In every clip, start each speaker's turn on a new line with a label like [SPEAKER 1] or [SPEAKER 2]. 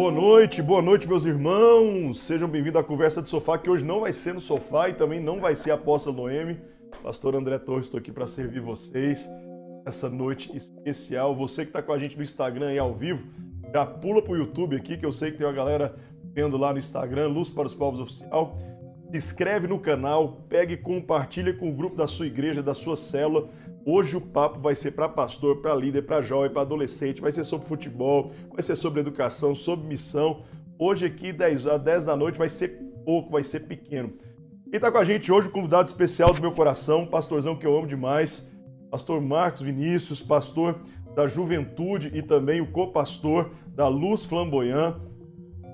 [SPEAKER 1] Boa noite, boa noite, meus irmãos. Sejam bem-vindos à Conversa de Sofá, que hoje não vai ser no sofá e também não vai ser Apóstolo Noemi. Pastor André Torres, estou aqui para servir vocês essa noite especial. Você que está com a gente no Instagram e ao vivo, já pula para o YouTube aqui, que eu sei que tem uma galera vendo lá no Instagram, Luz para os Povos Oficial. Se inscreve no canal, pega e compartilha com o grupo da sua igreja, da sua célula. Hoje o papo vai ser para pastor, para líder, para jovem, para adolescente, vai ser sobre futebol, vai ser sobre educação, sobre missão. Hoje aqui, 10 às 10 da noite, vai ser pouco, vai ser pequeno. Quem está com a gente hoje, o convidado especial do meu coração, pastorzão que eu amo demais, pastor Marcos Vinícius, pastor da Juventude e também o co-pastor da Luz Flamboyant.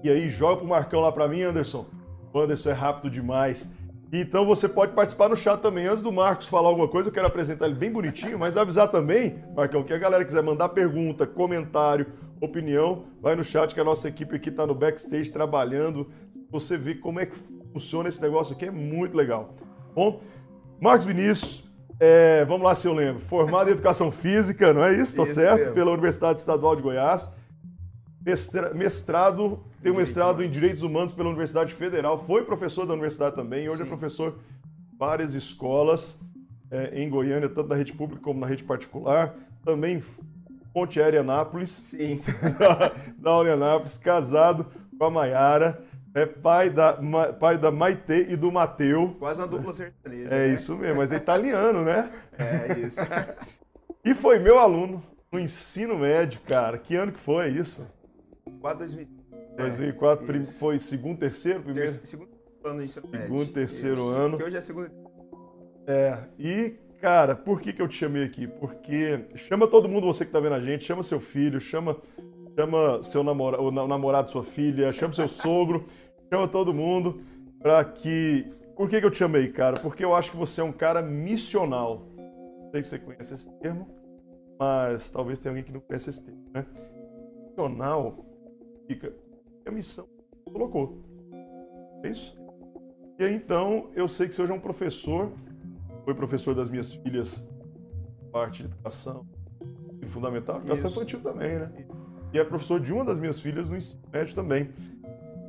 [SPEAKER 1] E aí, joga pro Marcão lá para mim, Anderson. O Anderson é rápido demais. Então você pode participar no chat também. Antes do Marcos falar alguma coisa, eu quero apresentar ele bem bonitinho, mas avisar também, Marcão, que a galera quiser mandar pergunta, comentário, opinião, vai no chat que a nossa equipe aqui está no backstage trabalhando. Você vê como é que funciona esse negócio aqui, é muito legal. Bom, Marcos Vinícius, é, vamos lá se eu lembro, formado em Educação Física, não é isso? Tá certo? Mesmo. Pela Universidade Estadual de Goiás. Mestrado, tem um mestrado em Direitos Humanos pela Universidade Federal, foi professor da universidade também, hoje é Sim. é professor em várias escolas é, em Goiânia, tanto na rede pública como na rede particular. Também Ponte Aérea Anápolis.
[SPEAKER 2] Sim.
[SPEAKER 1] da Unianápolis, casado com a Maiara. É pai da, pai da Maite e do Mateu.
[SPEAKER 2] Quase uma dupla sertaneja.
[SPEAKER 1] É né? isso mesmo, mas é italiano, né?
[SPEAKER 2] É isso.
[SPEAKER 1] e foi meu aluno no ensino médio, cara. Que ano que foi isso?
[SPEAKER 2] 4 2005.
[SPEAKER 1] 2004 é, foi segundo, terceiro, primeiro?
[SPEAKER 2] Ter, segundo ano.
[SPEAKER 1] Segundo, terceiro isso. ano.
[SPEAKER 2] Que hoje é segundo.
[SPEAKER 1] É, e cara, por que, que eu te chamei aqui? Porque chama todo mundo, você que tá vendo a gente, chama seu filho, chama chama seu namorado, o namorado sua filha, chama seu sogro, chama todo mundo para que. Por que, que eu te chamei, cara? Porque eu acho que você é um cara missional. Sei que você conhece esse termo, mas talvez tenha alguém que não conhece esse termo, né? Missional fica a missão que colocou. É isso? E aí, então, eu sei que você hoje é um professor, foi professor das minhas filhas, parte de educação fundamental, educação isso. infantil também, né? E é professor de uma das minhas filhas no ensino médio também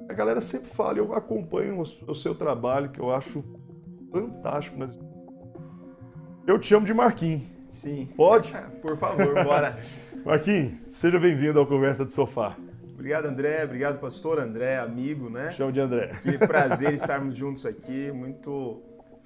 [SPEAKER 1] a galera sempre fala, eu acompanho o seu trabalho, que eu acho fantástico. Mas... Eu te chamo de Marquinhos.
[SPEAKER 2] Sim.
[SPEAKER 1] Pode?
[SPEAKER 2] Por favor, bora.
[SPEAKER 1] Marquinhos, seja bem-vindo ao Conversa de Sofá.
[SPEAKER 2] Obrigado, André. Obrigado, pastor André, amigo, né?
[SPEAKER 1] Chamo de André.
[SPEAKER 2] Que prazer estarmos juntos aqui. Muito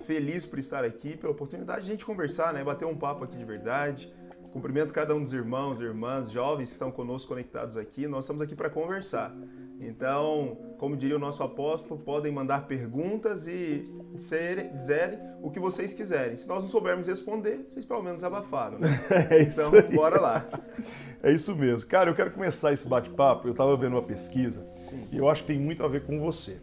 [SPEAKER 2] feliz por estar aqui, pela oportunidade de a gente conversar, né? Bater um papo aqui de verdade. Cumprimento cada um dos irmãos, irmãs, jovens que estão conosco conectados aqui. Nós estamos aqui para conversar. Então, como diria o nosso apóstolo, podem mandar perguntas e dizer, dizer o que vocês quiserem. Se nós não soubermos responder, vocês pelo menos abafaram, né?
[SPEAKER 1] É isso
[SPEAKER 2] então,
[SPEAKER 1] aí.
[SPEAKER 2] bora lá.
[SPEAKER 1] É isso mesmo. Cara, eu quero começar esse bate-papo. Eu estava vendo uma pesquisa
[SPEAKER 2] Sim.
[SPEAKER 1] e eu acho que tem muito a ver com você.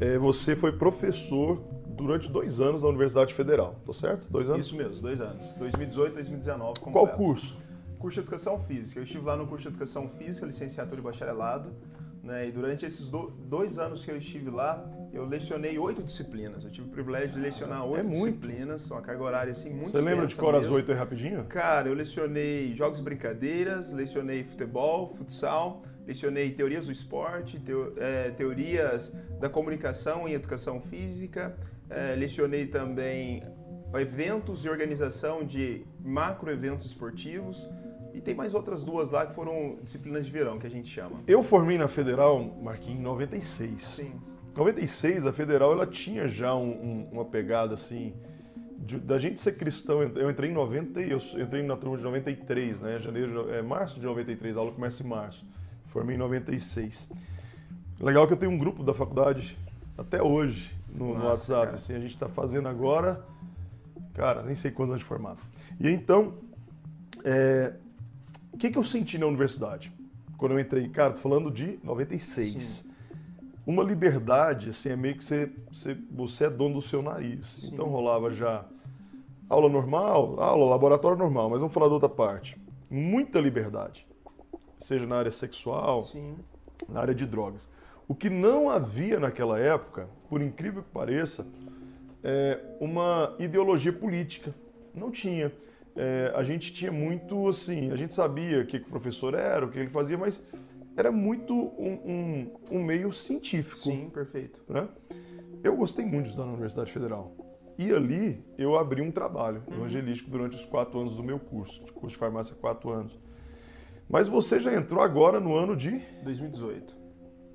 [SPEAKER 1] É, você foi professor durante dois anos na Universidade Federal, tá certo? Dois anos?
[SPEAKER 2] Isso mesmo, dois anos. 2018 e 2019. Completo.
[SPEAKER 1] Qual curso?
[SPEAKER 2] Curso de Educação Física. Eu estive lá no curso de Educação Física, licenciatura e bacharelado. Né? E durante esses do, dois anos que eu estive lá, eu lecionei oito disciplinas. Eu tive o privilégio de lecionar é oito é disciplinas, uma carga horária assim muito
[SPEAKER 1] Você lembra de cor as oito aí rapidinho?
[SPEAKER 2] Cara, eu lecionei jogos e brincadeiras, lecionei futebol, futsal, lecionei teorias do esporte, teo, é, teorias da comunicação e educação física, é, lecionei também eventos e organização de macro eventos esportivos. E tem mais outras duas lá que foram disciplinas de verão, que a gente chama.
[SPEAKER 1] Eu formei na Federal, Marquinhos, em 96.
[SPEAKER 2] Sim.
[SPEAKER 1] 96, a Federal ela tinha já um, um, uma pegada assim, de, da gente ser cristão. Eu entrei em 90, eu entrei na turma de 93, né? Janeiro, é março de 93, a aula começa em março. Formei em 96. Legal que eu tenho um grupo da faculdade até hoje no, Nossa, no WhatsApp. Assim, a gente está fazendo agora, cara, nem sei quantos anos de formato. E então, é, o que, que eu senti na universidade? Quando eu entrei, cara, tô falando de 96. Sim. Uma liberdade, assim, é meio que você, você, você é dono do seu nariz. Sim. Então rolava já aula normal, aula, laboratório normal, mas vamos falar da outra parte. Muita liberdade. Seja na área sexual,
[SPEAKER 2] Sim.
[SPEAKER 1] na área de drogas. O que não havia naquela época, por incrível que pareça, é uma ideologia política. Não tinha é, a gente tinha muito assim, a gente sabia o que, que o professor era, o que ele fazia, mas era muito um, um, um meio científico.
[SPEAKER 2] Sim, perfeito.
[SPEAKER 1] Né? Eu gostei muito de estudar na Universidade Federal. E ali eu abri um trabalho
[SPEAKER 2] Uhum.
[SPEAKER 1] evangelístico durante os quatro anos do meu curso, curso de farmácia quatro anos. Mas você já entrou agora no ano de.
[SPEAKER 2] 2018.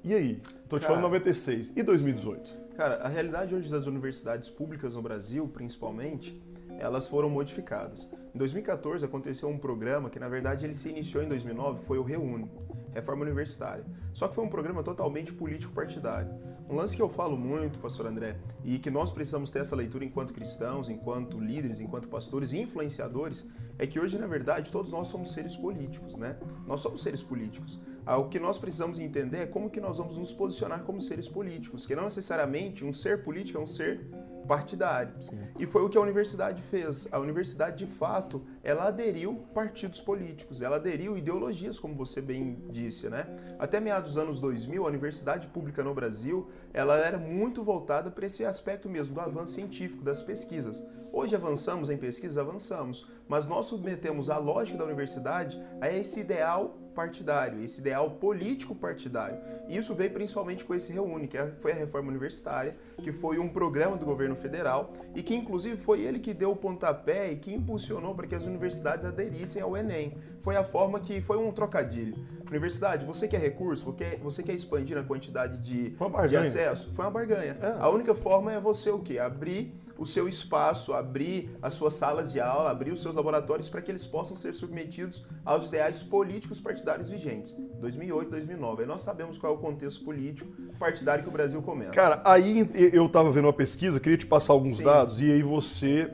[SPEAKER 1] E aí? Tô te
[SPEAKER 2] Cara.
[SPEAKER 1] falando 96. E 2018?
[SPEAKER 2] Cara, a realidade hoje das universidades públicas no Brasil, principalmente, elas foram modificadas. Em 2014 aconteceu um programa que, na verdade, ele se iniciou em 2009, foi o Reúne, Reforma Universitária. Só que foi um programa totalmente político-partidário. Um lance que eu falo muito, pastor André, e que nós precisamos ter essa leitura enquanto cristãos, enquanto líderes, enquanto pastores e influenciadores, é que hoje, na verdade, todos nós somos seres políticos, né? Nós somos seres políticos. Ah, O que nós precisamos entender é como que nós vamos nos posicionar como seres políticos, que não necessariamente um ser político é um ser partidário. E foi o que a universidade fez. A universidade, de fato, ela aderiu partidos políticos, ela aderiu ideologias, como você bem disse, né? Até meados dos anos 2000, a universidade pública no Brasil, ela era muito voltada para esse aspecto mesmo do avanço científico, das pesquisas. Hoje avançamos em pesquisas, avançamos, mas nós submetemos a lógica da universidade a esse ideal partidário, esse ideal político partidário. E isso veio principalmente com esse Reúne, que é- foi a reforma universitária, que foi um programa do governo federal e que inclusive foi ele que deu o pontapé e que impulsionou para que as universidades aderissem ao Enem. Foi a forma que foi um trocadilho. Universidade, você quer recurso, você quer, você quer expandir a quantidade de, de acesso? Foi uma barganha.
[SPEAKER 1] É.
[SPEAKER 2] A única forma é você o quê? Abrir o seu espaço, abrir as suas salas de aula, abrir os seus laboratórios para que eles possam ser submetidos aos ideais políticos partidários vigentes. 2008, 2009. Aí nós sabemos qual é o contexto político partidário que o Brasil começa.
[SPEAKER 1] Cara, aí eu tava vendo uma pesquisa, queria te passar alguns
[SPEAKER 2] Sim.
[SPEAKER 1] dados e aí você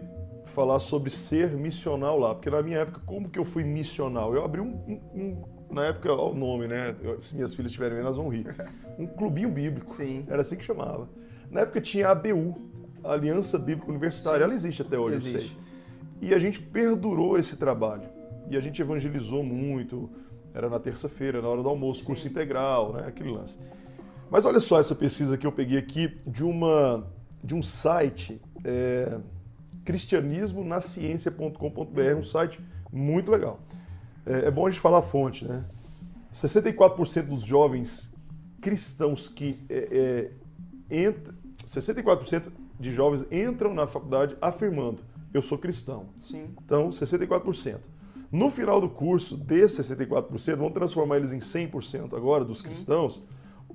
[SPEAKER 1] falar sobre ser missional lá. Porque na minha época, como que eu fui missional? Eu abri um. um- um- na época, ó, o nome, né? Se minhas filhas estiverem vendo, elas vão rir. Um clubinho bíblico.
[SPEAKER 2] Sim.
[SPEAKER 1] Era assim que chamava. Na época tinha a ABU, a Aliança Bíblica Universitária.
[SPEAKER 2] Sim.
[SPEAKER 1] Ela existe até hoje, eu
[SPEAKER 2] Existe.
[SPEAKER 1] sei. E a gente perdurou esse trabalho. E a gente evangelizou muito. Era na terça-feira, na hora do almoço, curso integral, né? Aquele lance. Mas olha só essa pesquisa que eu peguei aqui de uma de um site é, cristianismonaciencia.com.br, um site muito legal. É, é bom a gente falar a fonte, né? 64% dos jovens cristãos que é, é, entra, 64% de jovens entram na faculdade afirmando eu sou cristão.
[SPEAKER 2] Sim.
[SPEAKER 1] Então, 64%. No final do curso, desses 64%, vamos transformar eles em 100% agora dos cristãos,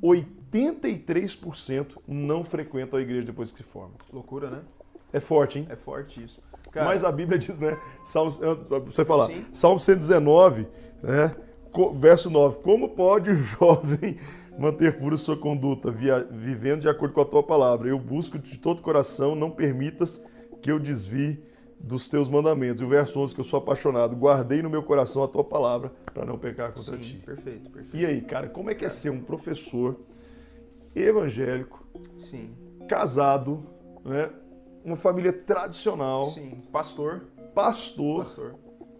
[SPEAKER 1] 83% não frequentam a igreja depois que se formam.
[SPEAKER 2] Loucura, né?
[SPEAKER 1] É forte, hein?
[SPEAKER 2] É forte isso. Cara,
[SPEAKER 1] Mas a Bíblia diz, né? Pra você falar,
[SPEAKER 2] Sim.
[SPEAKER 1] Salmo 119, né? verso 9. Como pode o jovem manter pura sua conduta, via- vivendo de acordo com a tua palavra? Eu busco de todo o coração, não permitas que eu desvie dos teus mandamentos. E o verso 11, que eu sou apaixonado, guardei no meu coração a tua palavra para não pecar contra
[SPEAKER 2] sim,
[SPEAKER 1] ti.
[SPEAKER 2] perfeito, perfeito.
[SPEAKER 1] E aí, cara, como é que é ser um professor evangélico,
[SPEAKER 2] Sim,
[SPEAKER 1] casado, né? Uma família tradicional,
[SPEAKER 2] sim. Pastor,
[SPEAKER 1] pastor,
[SPEAKER 2] pastor.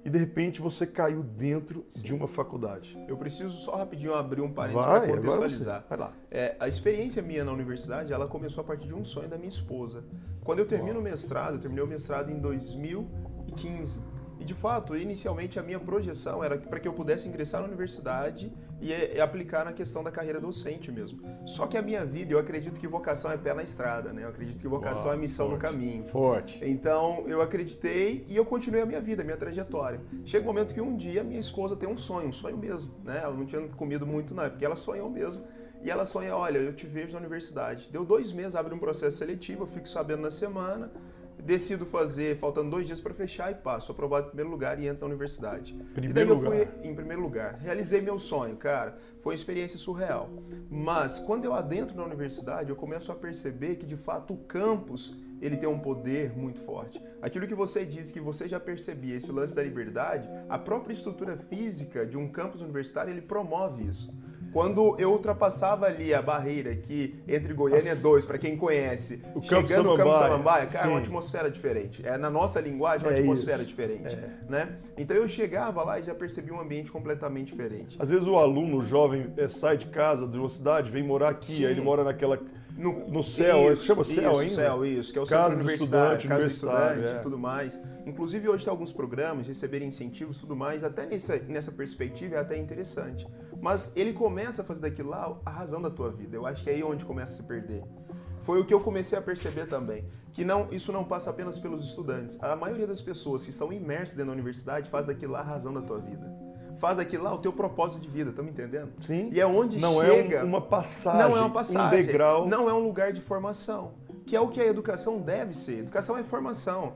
[SPEAKER 1] E de repente você caiu dentro de uma faculdade.
[SPEAKER 2] Eu preciso só rapidinho abrir um parênteses para contextualizar.
[SPEAKER 1] Vai lá.
[SPEAKER 2] É, a experiência minha na universidade, ela começou a partir de um sonho da minha esposa. Quando eu termino o mestrado, eu terminei o mestrado em 2015. E de fato, inicialmente a minha projeção era para que eu pudesse ingressar na universidade e, e aplicar na questão da carreira docente mesmo. Só que a minha vida, eu acredito que vocação é pé na estrada, né? Eu acredito que vocação é missão no
[SPEAKER 1] forte.
[SPEAKER 2] caminho.
[SPEAKER 1] Forte.
[SPEAKER 2] Então eu acreditei e eu continuei a minha vida, a minha trajetória. Chega um momento que um dia minha esposa tem um sonho, um sonho mesmo, né? Ela não tinha comido muito na época, ela sonhou mesmo. E ela sonha, olha, eu te vejo na universidade. Deu dois meses, abre um processo seletivo, eu fico sabendo na semana, decido fazer, faltando dois dias para fechar e passo, aprovado em primeiro lugar e entro na universidade.
[SPEAKER 1] Primeiro
[SPEAKER 2] e daí eu
[SPEAKER 1] lugar.
[SPEAKER 2] fui em primeiro lugar. Realizei meu sonho, cara. Foi uma experiência surreal. Mas quando eu adentro na universidade, eu começo a perceber que de fato o campus ele tem um poder muito forte. Aquilo que você disse que você já percebia, esse lance da liberdade, a própria estrutura física de um campus universitário ele promove isso. Quando eu ultrapassava ali a barreira que entre Goiânia
[SPEAKER 1] Nossa.
[SPEAKER 2] 2, para quem conhece,
[SPEAKER 1] O Campo
[SPEAKER 2] chegando no Campo
[SPEAKER 1] Samambaia.
[SPEAKER 2] Cara, é uma
[SPEAKER 1] Sim.
[SPEAKER 2] atmosfera diferente. É na nossa linguagem uma
[SPEAKER 1] É
[SPEAKER 2] atmosfera
[SPEAKER 1] isso.
[SPEAKER 2] diferente,
[SPEAKER 1] É.
[SPEAKER 2] né? Então eu chegava lá e já percebia um ambiente completamente diferente.
[SPEAKER 1] Às vezes o aluno, o jovem, eh, sai de casa, de uma cidade, vem morar aqui,
[SPEAKER 2] Sim.
[SPEAKER 1] aí ele mora naquela no, no céu,
[SPEAKER 2] isso,
[SPEAKER 1] chama céu
[SPEAKER 2] isso,
[SPEAKER 1] ainda?
[SPEAKER 2] céu, isso, que é o
[SPEAKER 1] Casa
[SPEAKER 2] centro universitário,
[SPEAKER 1] estudante,
[SPEAKER 2] casa do estudante
[SPEAKER 1] universitário, é.
[SPEAKER 2] e tudo mais. Inclusive hoje tem alguns programas, receberem incentivos tudo mais, até nessa, nessa perspectiva é até interessante. Mas ele começa a fazer daquilo lá a razão da tua vida. Eu acho que é aí onde começa a se perder. Foi o que eu comecei a perceber também, que não, isso não passa apenas pelos estudantes. A maioria das pessoas que estão imersas dentro da universidade faz daquilo lá a razão da tua vida. Faz daquilo lá o teu propósito de vida, tá me entendendo?
[SPEAKER 1] Sim.
[SPEAKER 2] E é onde
[SPEAKER 1] Não
[SPEAKER 2] chega...
[SPEAKER 1] é um- uma passagem,
[SPEAKER 2] Não é uma passagem.
[SPEAKER 1] um degrau.
[SPEAKER 2] Não é um lugar de formação. Que é o que a educação deve ser. Educação é formação.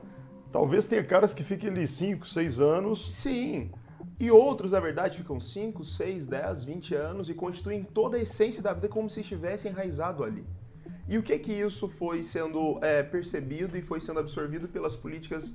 [SPEAKER 1] Talvez tenha caras que fiquem ali 5, 6 anos.
[SPEAKER 2] Sim. E outros, na verdade, ficam 5, 6, 10, 20 anos e constituem toda a essência da vida como se estivesse enraizado ali. E o que que isso foi sendo é, percebido e foi sendo absorvido pelas políticas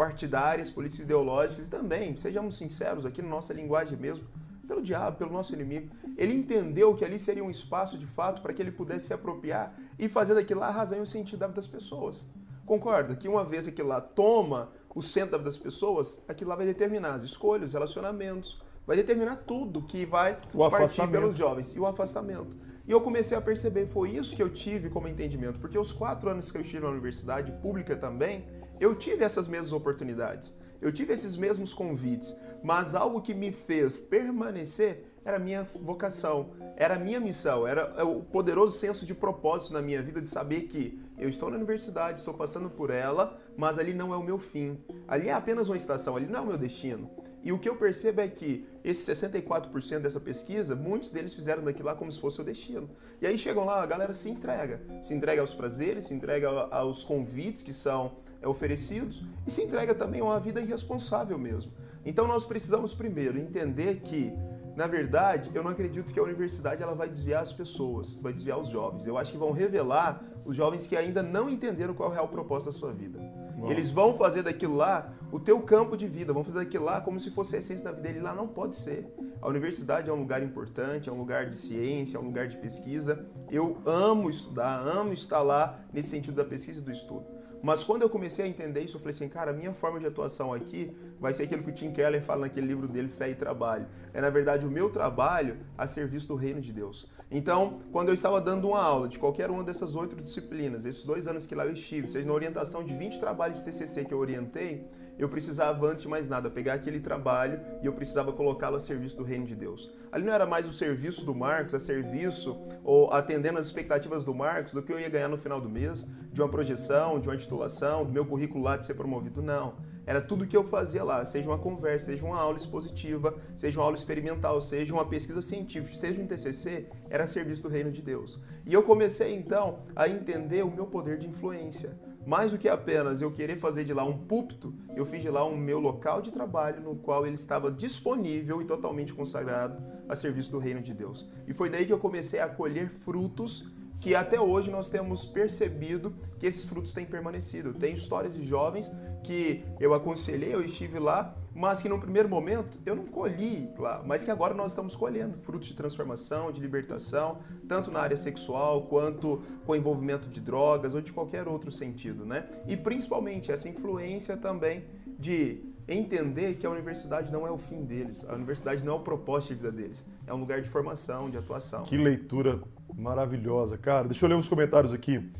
[SPEAKER 2] partidárias, políticas ideológicas e também, sejamos sinceros, aqui na nossa linguagem mesmo, pelo diabo, pelo nosso inimigo. Ele entendeu que ali seria um espaço de fato para que ele pudesse se apropriar e fazer daquilo lá a razão e o sentido da vida das pessoas. Concorda que uma vez aquilo lá toma o centro da vida das pessoas, aquilo lá vai determinar as escolhas, os relacionamentos, vai determinar tudo que vai partir pelos jovens e o afastamento. E eu comecei a perceber, foi isso que eu tive como entendimento, porque os quatro anos que eu estive na universidade pública também, eu tive essas mesmas oportunidades, eu tive esses mesmos convites, mas algo que me fez permanecer era a minha vocação, era a minha missão, era o poderoso senso de propósito na minha vida de saber que eu estou na universidade, estou passando por ela, mas ali não é o meu fim. Ali é apenas uma estação, ali não é o meu destino. E o que eu percebo é que esses 64% dessa pesquisa, muitos deles fizeram daquilo lá como se fosse o destino. E aí chegam lá, a galera se entrega. Se entrega aos prazeres, se entrega aos convites que são oferecidos e se entrega também a uma vida irresponsável mesmo. Então nós precisamos primeiro entender que, na verdade, eu não acredito que a universidade ela vai desviar as pessoas, vai desviar os jovens. Eu acho que vão revelar os jovens que ainda não entenderam qual é o real propósito da sua vida.
[SPEAKER 1] Uau.
[SPEAKER 2] Eles vão fazer daquilo lá o teu campo de vida, vão fazer daquilo lá como se fosse a essência da vida dele. Lá não pode ser. A universidade é um lugar importante, é um lugar de ciência, é um lugar de pesquisa. Eu amo estudar, amo estar lá nesse sentido da pesquisa e do estudo. Mas quando eu comecei a entender isso, eu falei assim, cara, a minha forma de atuação aqui vai ser aquilo que o Tim Keller fala naquele livro dele, Fé e Trabalho. É, na verdade, o meu trabalho a serviço do reino de Deus. Então, quando eu estava dando uma aula de qualquer uma dessas oito disciplinas, esses dois anos que lá eu estive, seja na orientação de 20 trabalhos de TCC que eu orientei, eu precisava, antes de mais nada, pegar aquele trabalho e eu precisava colocá-lo a serviço do reino de Deus. Ali não era mais o serviço do Marcos, a serviço ou atendendo as expectativas do Marcos, do que eu ia ganhar no final do mês, de uma projeção, de uma titulação, do meu currículo lá de ser promovido. Não. Era tudo que eu fazia lá, seja uma conversa, seja uma aula expositiva, seja uma aula experimental, seja uma pesquisa científica, seja um TCC, era serviço do reino de Deus. E eu comecei então a entender o meu poder de influência. Mais do que apenas eu querer fazer de lá um púlpito, eu fiz de lá um meu local de trabalho no qual ele estava disponível e totalmente consagrado a serviço do reino de Deus. E foi daí que eu comecei a colher frutos que até hoje nós temos percebido que esses frutos têm permanecido. Tem histórias de jovens que eu aconselhei, eu estive lá, mas que no primeiro momento eu não colhi lá, mas que agora nós estamos colhendo frutos de transformação, de libertação, tanto na área sexual quanto com envolvimento de drogas ou de qualquer outro sentido, né? E principalmente essa influência também de entender que a universidade não é o fim deles, a universidade não é o propósito de vida deles, é um lugar de formação, de atuação.
[SPEAKER 1] Que leitura maravilhosa, cara. Deixa eu ler uns comentários aqui.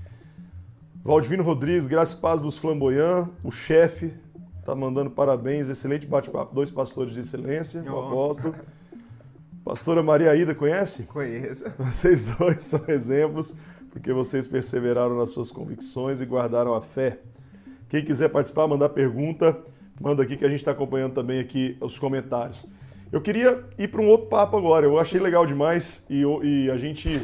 [SPEAKER 1] Valdivino Rodrigues, Graça e Paz dos Flamboyant, o chefe, tá mandando parabéns, excelente bate-papo, dois pastores de excelência, o
[SPEAKER 2] Oh.
[SPEAKER 1] apóstolo. Pastora Maria Ida, conhece?
[SPEAKER 2] Conheço.
[SPEAKER 1] Vocês dois são exemplos, porque vocês perseveraram nas suas convicções e guardaram a fé. Quem quiser participar, mandar pergunta, manda aqui que a gente está acompanhando também aqui os comentários. Eu queria ir para um outro papo agora. Eu achei legal demais e, e a gente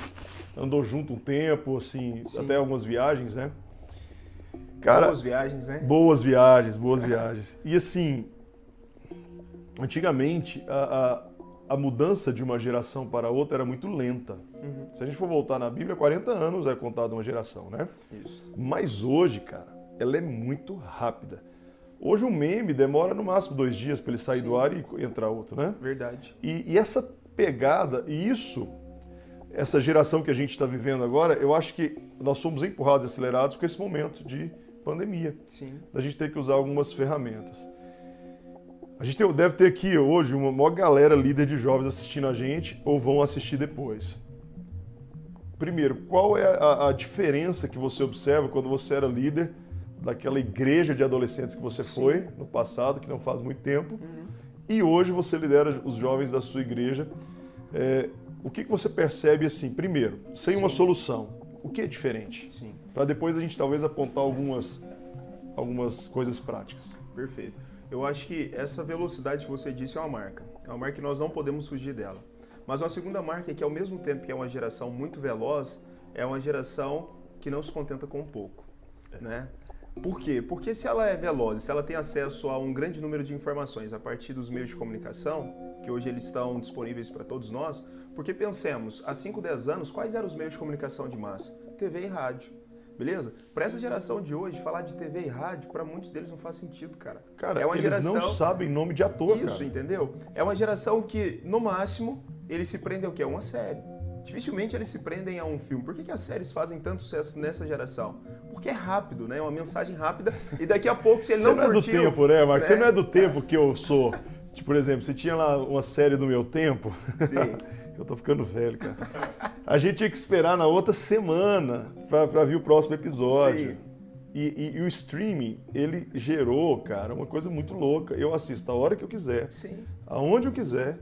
[SPEAKER 1] andou junto um tempo, assim,
[SPEAKER 2] Sim.
[SPEAKER 1] até algumas viagens, né? Cara,
[SPEAKER 2] Boas viagens, né?
[SPEAKER 1] Boas viagens, boas viagens. E assim, antigamente a, a, a mudança de uma geração para outra era muito lenta.
[SPEAKER 2] Uhum.
[SPEAKER 1] Se a gente for voltar na Bíblia, 40 anos é contado uma geração, né?
[SPEAKER 2] Isso.
[SPEAKER 1] Mas hoje, cara, ela é muito rápida. Hoje um meme demora no máximo dois dias para ele sair do ar e entrar outro, né?
[SPEAKER 2] Verdade.
[SPEAKER 1] E, e essa pegada, e isso, essa geração que a gente está vivendo agora, eu acho que nós somos empurrados e acelerados com esse momento de pandemia
[SPEAKER 2] Sim.
[SPEAKER 1] da gente ter que usar algumas ferramentas. A gente tem- deve ter aqui hoje uma maior galera líder de jovens assistindo a gente ou vão assistir depois. primeiro, qual é a, a, diferença que você observa quando você era líder daquela igreja de adolescentes que você Sim. foi no passado, que não faz muito tempo, uhum. e hoje você lidera os jovens da sua igreja. É, o que, que você percebe assim, primeiro, sem Sim. uma solução, o que é diferente? Para depois a gente talvez apontar algumas, algumas coisas práticas.
[SPEAKER 2] Perfeito. Eu acho que essa velocidade que você disse é uma marca. É uma marca que nós não podemos fugir dela. Mas uma segunda marca é que, ao mesmo tempo que é uma geração muito veloz, é uma geração que não se contenta com pouco. Né? Por quê? Porque se ela é veloz, se ela tem acesso a um grande número de informações a partir dos meios de comunicação, que hoje eles estão disponíveis para todos nós, porque pensemos, há 5, 10 anos, quais eram os meios de comunicação de massa? TV e rádio. Beleza? Para essa geração de hoje, falar de TV e rádio, para muitos deles não faz sentido, cara.
[SPEAKER 1] Cara, é uma eles geração... não sabem nome de ator,
[SPEAKER 2] Isso,
[SPEAKER 1] cara.
[SPEAKER 2] entendeu? É uma geração que, no máximo, eles se prendem ao quê? Uma série. Dificilmente eles se prendem a um filme. Por que, que as séries fazem tanto sucesso nessa geração? Porque é rápido, né? É uma mensagem rápida e daqui a pouco, se ele
[SPEAKER 1] você
[SPEAKER 2] não,
[SPEAKER 1] não é
[SPEAKER 2] curtiu...
[SPEAKER 1] do tempo, né, Marcos? Né? Você não é do tempo que eu sou... Tipo, por exemplo, você tinha lá uma série do meu tempo... Sim. Eu tô ficando velho, cara. A gente tinha que esperar na outra semana para vir o próximo episódio. Sim. E, e, e, o streaming, ele gerou, cara, uma coisa muito louca. Eu assisto a hora que eu quiser,
[SPEAKER 2] Sim.
[SPEAKER 1] aonde eu quiser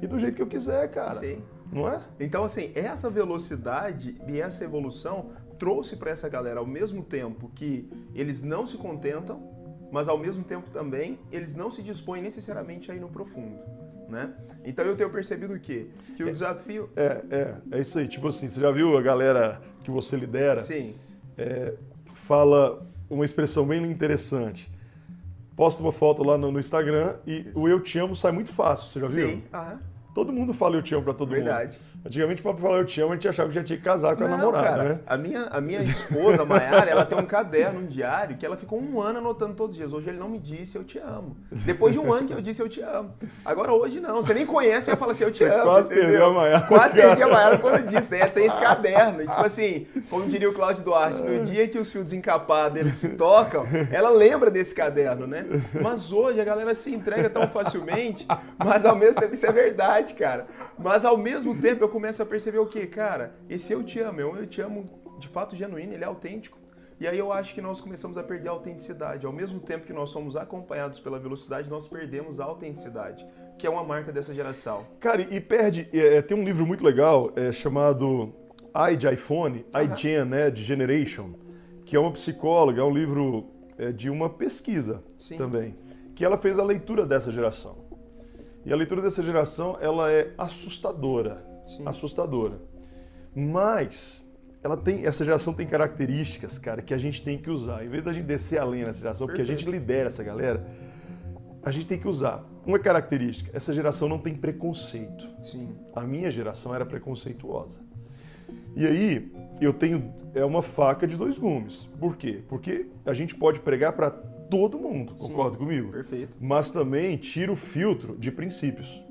[SPEAKER 1] e do jeito que eu quiser, cara. Sim. Não é?
[SPEAKER 2] Então, assim, essa velocidade e essa evolução trouxe para essa galera, ao mesmo tempo que eles não se contentam, mas ao mesmo tempo também eles não se dispõem necessariamente a ir no profundo né? Então eu tenho percebido o quê? Que o desafio...
[SPEAKER 1] É, é, é isso aí. Tipo assim, você já viu a galera que você lidera?
[SPEAKER 2] Sim.
[SPEAKER 1] É, fala uma expressão bem interessante. Posta uma foto lá no, no Instagram e isso. o eu te amo sai muito fácil, você já viu?
[SPEAKER 2] Sim, aham.
[SPEAKER 1] Todo mundo fala eu te amo pra todo
[SPEAKER 2] Verdade.
[SPEAKER 1] mundo. Antigamente, para falar eu te amo, a gente achava que já tinha que casar com
[SPEAKER 2] não,
[SPEAKER 1] a namorada,
[SPEAKER 2] cara,
[SPEAKER 1] né?
[SPEAKER 2] A minha, a minha esposa, a Mayara, ela tem um caderno, um diário, que ela ficou um ano anotando todos os dias. Hoje ele não me disse eu te amo. Depois de um ano que eu disse eu te amo. Agora hoje não. Você nem conhece e fala assim, eu te
[SPEAKER 1] Você
[SPEAKER 2] amo.
[SPEAKER 1] Quase
[SPEAKER 2] entendeu?
[SPEAKER 1] perdeu a Mayara.
[SPEAKER 2] Quase perdi a Mayara quando disse, né? Tem esse caderno. E, tipo assim, como diria o Cláudio Duarte, no dia que os fios desencapados eles se tocam, ela lembra desse caderno, né? Mas hoje a galera se entrega tão facilmente, mas ao mesmo tempo isso é verdade, cara. Mas ao mesmo tempo eu começo a perceber o que, cara? Esse eu te amo, eu te amo de fato genuíno, ele é autêntico. E aí eu acho que nós começamos a perder a autenticidade. Ao mesmo tempo que nós somos acompanhados pela velocidade, nós perdemos a autenticidade, que é uma marca dessa geração.
[SPEAKER 1] Cara, e perde. É, tem um livro muito legal é, chamado I de iPhone, uhum. iGen, né, de Generation, que é uma psicóloga, é um livro é, de uma pesquisa Sim. também, que ela fez a leitura dessa geração. E a leitura dessa geração, ela é assustadora. Sim. Assustadora. Mas ela tem, essa geração tem características, cara, que a gente tem que usar. Em vez da gente descer além nessa geração, Perfeito. porque a gente lidera essa galera, a gente tem que usar. Uma característica, essa geração não tem preconceito.
[SPEAKER 2] Sim.
[SPEAKER 1] A minha geração era preconceituosa. E aí, eu tenho é uma faca de dois gumes. Por quê? Porque a gente pode pregar para todo mundo, concorda
[SPEAKER 2] Sim,
[SPEAKER 1] comigo?
[SPEAKER 2] Perfeito.
[SPEAKER 1] Mas também tira o filtro de princípios.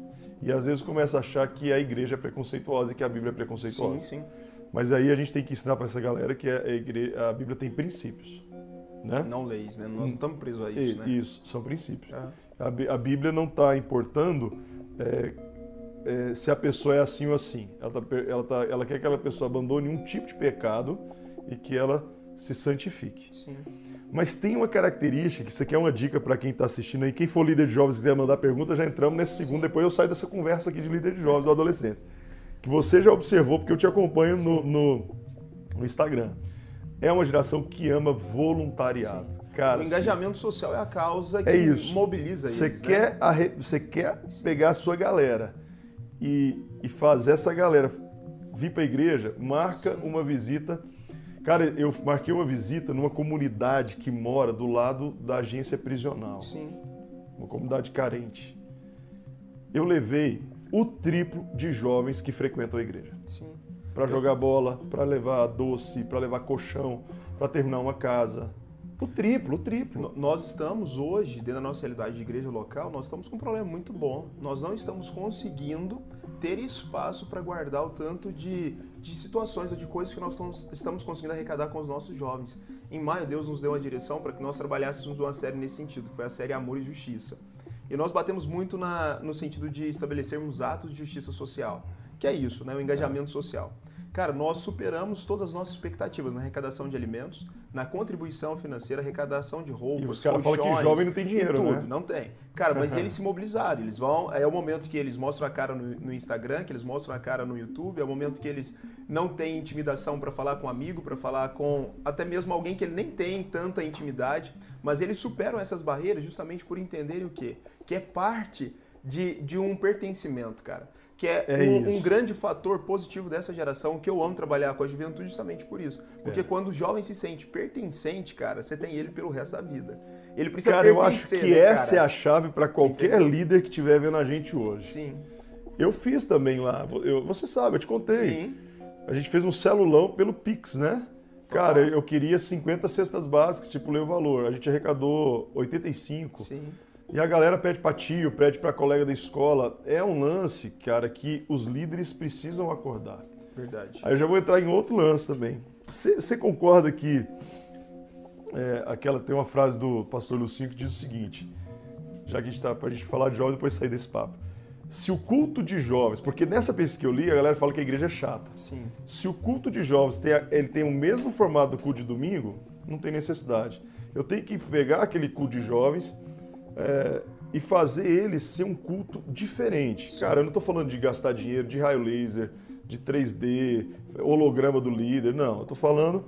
[SPEAKER 1] E às vezes começa a achar que a igreja é preconceituosa e que a Bíblia é preconceituosa.
[SPEAKER 2] Sim, sim.
[SPEAKER 1] Mas aí a gente tem que ensinar para essa galera que a, igreja, a, Bíblia tem princípios. Né?
[SPEAKER 2] Não leis, né? Nós não estamos presos a isso,
[SPEAKER 1] né? Isso, são princípios. É. A, a, Bíblia não está importando é, é, se a pessoa é assim ou assim. Ela, tá, ela, tá, ela quer que aquela pessoa abandone um tipo de pecado e que ela se santifique.
[SPEAKER 2] Sim.
[SPEAKER 1] Mas tem uma característica, que isso aqui é uma dica para quem está assistindo aí. Quem for líder de jovens e quiser mandar pergunta, já entramos nesse segundo. Depois eu saio dessa conversa aqui de líder de jovens ou adolescentes. Que você já observou, porque eu te acompanho no, no, no, Instagram. É uma geração que ama voluntariado. Cara,
[SPEAKER 2] o engajamento social é a causa que é isso. mobiliza
[SPEAKER 1] você
[SPEAKER 2] eles.
[SPEAKER 1] Quer
[SPEAKER 2] né?
[SPEAKER 1] Você quer pegar a sua galera e, e fazer essa galera vir para a igreja, marca Sim. uma visita Cara, eu marquei uma visita numa comunidade que mora do lado da agência prisional.
[SPEAKER 2] Sim.
[SPEAKER 1] Uma comunidade carente. Eu levei o triplo de jovens que frequentam a igreja.
[SPEAKER 2] Sim.
[SPEAKER 1] Para jogar bola, para levar doce, para levar colchão, para terminar uma casa. O triplo, o triplo.
[SPEAKER 2] Nós estamos hoje, dentro da nossa realidade de igreja local, nós estamos com um problema muito bom. Nós não estamos conseguindo ter espaço para guardar o tanto de de situações ou de coisas que nós estamos, conseguindo arrecadar com os nossos jovens. Em maio, Deus nos deu uma direção para que nós trabalhássemos uma série nesse sentido, que foi a série Amor e Justiça. E nós batemos muito na, no sentido de estabelecermos atos de justiça social, que é isso, né, o engajamento social. Cara, nós superamos todas as nossas expectativas na arrecadação de alimentos, na contribuição financeira, arrecadação de roupas,
[SPEAKER 1] E os caras falam que jovem não tem dinheiro,
[SPEAKER 2] tudo.
[SPEAKER 1] né?
[SPEAKER 2] Não tem. Cara, mas eles se mobilizaram. Eles vão. É o momento que eles mostram a cara no, no Instagram, que eles mostram a cara no YouTube, é o momento que eles não têm intimidação para falar com um amigo, para falar com até mesmo alguém que ele nem tem tanta intimidade, mas eles superam essas barreiras justamente por entenderem o quê? Que é parte de, de um pertencimento, cara. Que é,
[SPEAKER 1] É
[SPEAKER 2] um, um grande fator positivo dessa geração, que eu amo trabalhar com a juventude justamente por isso. Porque
[SPEAKER 1] É.
[SPEAKER 2] quando o jovem se sente pertencente, cara, você tem ele pelo resto da vida. Ele precisa
[SPEAKER 1] Cara, eu acho que
[SPEAKER 2] né,
[SPEAKER 1] essa é
[SPEAKER 2] cara?
[SPEAKER 1] a chave para qualquer líder que estiver vendo a gente hoje.
[SPEAKER 2] Sim,
[SPEAKER 1] Eu fiz também lá, eu- você sabe, eu te contei.
[SPEAKER 2] sim.
[SPEAKER 1] A gente fez um celulão pelo Pix, né? Cara, eu queria 50 cestas básicas, estipulei o valor. A gente arrecadou 85.
[SPEAKER 2] Sim.
[SPEAKER 1] E a galera pede pra tio, pede pra colega da escola. É um lance, cara, que os líderes precisam acordar.
[SPEAKER 2] Verdade.
[SPEAKER 1] Aí eu já vou entrar em outro lance também. Você concorda que é, aquela tem uma frase do pastor Lucinho que diz o seguinte, já que a gente tá pra gente falar de jovens depois sair desse papo. Se o culto de jovens, porque nessa pesquisa que eu li, a galera fala que a igreja é chata.
[SPEAKER 2] Sim.
[SPEAKER 1] Se o culto de jovens tem, ele tem o mesmo formato do culto de domingo, não tem necessidade. Eu tenho que pegar aquele culto de jovens é, e fazer ele ser um culto diferente. Cara, eu não estou falando de gastar dinheiro, de raio laser, de 3D, holograma do líder, não. Eu estou falando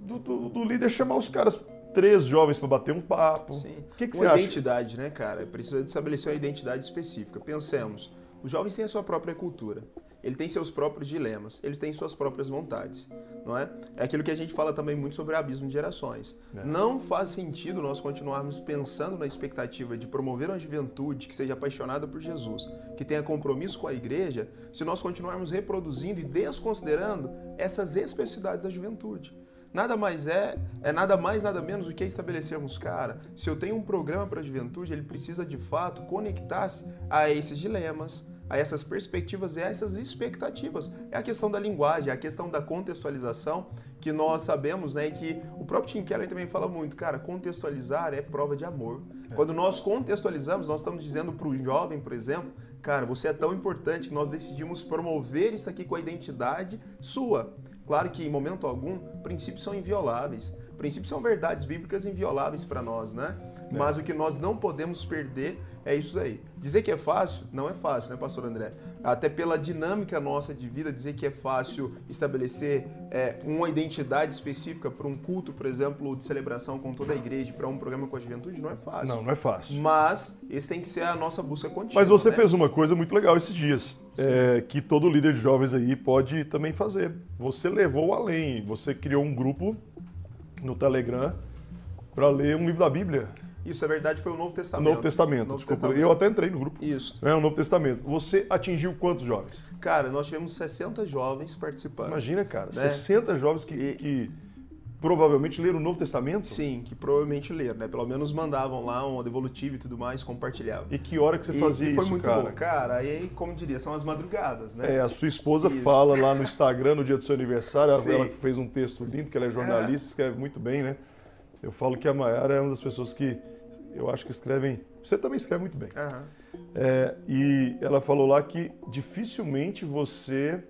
[SPEAKER 1] do, do- do líder chamar os caras, três jovens, para bater um papo.
[SPEAKER 2] Sim.
[SPEAKER 1] O que, que
[SPEAKER 2] uma
[SPEAKER 1] você acha?
[SPEAKER 2] identidade, né, cara? Precisa estabelecer uma identidade específica. Pensemos, os jovens têm a sua própria cultura. Ele tem seus próprios dilemas, eles têm suas próprias vontades, não é? É aquilo que a gente fala também muito sobre abismo de gerações.
[SPEAKER 1] É.
[SPEAKER 2] Não faz sentido nós continuarmos pensando na expectativa de promover uma juventude que seja apaixonada por Jesus, que tenha compromisso com a igreja, se nós continuarmos reproduzindo e desconsiderando essas especificidades da juventude. Nada mais é, é nada mais, nada menos do que estabelecermos, cara, se eu tenho um programa para a juventude, ele precisa de fato conectar-se a esses dilemas, a essas perspectivas e a essas expectativas. É a questão da linguagem, é a questão da contextualização, que nós sabemos, né, e que o próprio Tim Keller também fala muito, cara, contextualizar é prova de amor. Quando nós contextualizamos, nós estamos dizendo para o jovem, por exemplo, cara, você é tão importante que nós decidimos promover isso aqui com a identidade sua. Claro que em momento algum, princípios são invioláveis. Princípios são verdades bíblicas invioláveis para nós, né? Mas o que nós não podemos perder é isso aí. Dizer que é fácil, não é fácil, né, pastor André? Até pela dinâmica nossa de vida, dizer que é fácil estabelecer é, uma identidade específica para um culto, por exemplo, de celebração com toda a igreja, para um programa com a juventude, não é fácil.
[SPEAKER 1] Não, não é fácil.
[SPEAKER 2] Mas esse tem que ser a nossa busca contínua.
[SPEAKER 1] Mas você
[SPEAKER 2] né?
[SPEAKER 1] fez uma coisa muito legal esses dias, é, que todo líder de jovens aí pode também fazer. Você levou além, você criou um grupo no Telegram para ler um livro da Bíblia,
[SPEAKER 2] Isso, é verdade, foi o Novo Testamento.
[SPEAKER 1] Novo Testamento.
[SPEAKER 2] Novo
[SPEAKER 1] desculpa,
[SPEAKER 2] Testamento.
[SPEAKER 1] eu até entrei no grupo.
[SPEAKER 2] Isso.
[SPEAKER 1] É o Novo Testamento. Você atingiu quantos jovens?
[SPEAKER 2] Cara, nós tivemos 60 jovens participando.
[SPEAKER 1] Imagina, cara,
[SPEAKER 2] Né?
[SPEAKER 1] 60 jovens que,
[SPEAKER 2] E-
[SPEAKER 1] que provavelmente leram o Novo Testamento.
[SPEAKER 2] Sim, que provavelmente leram, né? Pelo menos mandavam lá uma devolutiva e tudo mais, compartilhavam.
[SPEAKER 1] E que hora que você fazia
[SPEAKER 2] e foi
[SPEAKER 1] isso,
[SPEAKER 2] muito
[SPEAKER 1] cara?
[SPEAKER 2] bom. Cara, aí, como diria, são as madrugadas, né?
[SPEAKER 1] É, a sua esposa
[SPEAKER 2] Isso.
[SPEAKER 1] fala lá no Instagram no dia do seu aniversário, ela,
[SPEAKER 2] Sim.
[SPEAKER 1] ela fez um texto lindo, que ela é jornalista, escreve muito bem, né? Eu falo que a Mayara é uma das pessoas que eu acho que escrevem. Você também escreve muito bem.
[SPEAKER 2] Aham.
[SPEAKER 1] É, e ela falou lá que dificilmente você.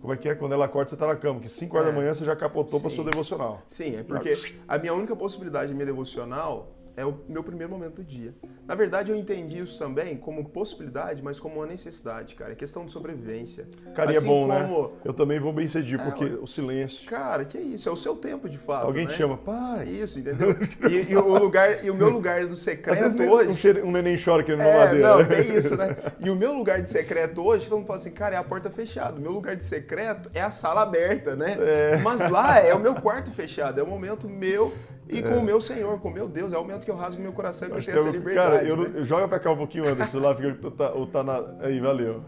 [SPEAKER 1] Como é que é? Quando ela acorda, você tá na cama, que 5 horas
[SPEAKER 2] É.
[SPEAKER 1] da manhã você já capotou para
[SPEAKER 2] Sim.
[SPEAKER 1] sua devocional.
[SPEAKER 2] Sim, é porque a minha única possibilidade de minha devocional é o meu primeiro momento do dia. Na verdade, eu entendi isso também como possibilidade, mas como uma necessidade, cara. É questão de sobrevivência.
[SPEAKER 1] Cara, é
[SPEAKER 2] Assim
[SPEAKER 1] bom,
[SPEAKER 2] como-
[SPEAKER 1] né? Eu também vou bem cedinho,
[SPEAKER 2] É,
[SPEAKER 1] porque o silêncio.
[SPEAKER 2] Cara, que isso? É o seu tempo, de fato.
[SPEAKER 1] Alguém
[SPEAKER 2] né?
[SPEAKER 1] te chama, pai.
[SPEAKER 2] Isso, entendeu? E, e o lugar, e o meu lugar do secreto hoje.
[SPEAKER 1] um, cheiro- um neném chora querendo
[SPEAKER 2] É,
[SPEAKER 1] mamadeira.
[SPEAKER 2] não, tem isso, né? E o meu lugar de secreto hoje, todo mundo fala assim, cara, é a porta fechada. O meu lugar de secreto é a sala aberta, né?
[SPEAKER 1] É.
[SPEAKER 2] Mas lá é o meu quarto fechado, é o momento meu e com o meu Senhor, com o meu Deus. É o momento que eu rasgo meu coração e que eu tenho essa
[SPEAKER 1] é
[SPEAKER 2] liberdade.
[SPEAKER 1] Cara, eu,
[SPEAKER 2] né?
[SPEAKER 1] não- joga pra cá um pouquinho, Anderson, lá fica tá, ou tá na. Aí, valeu.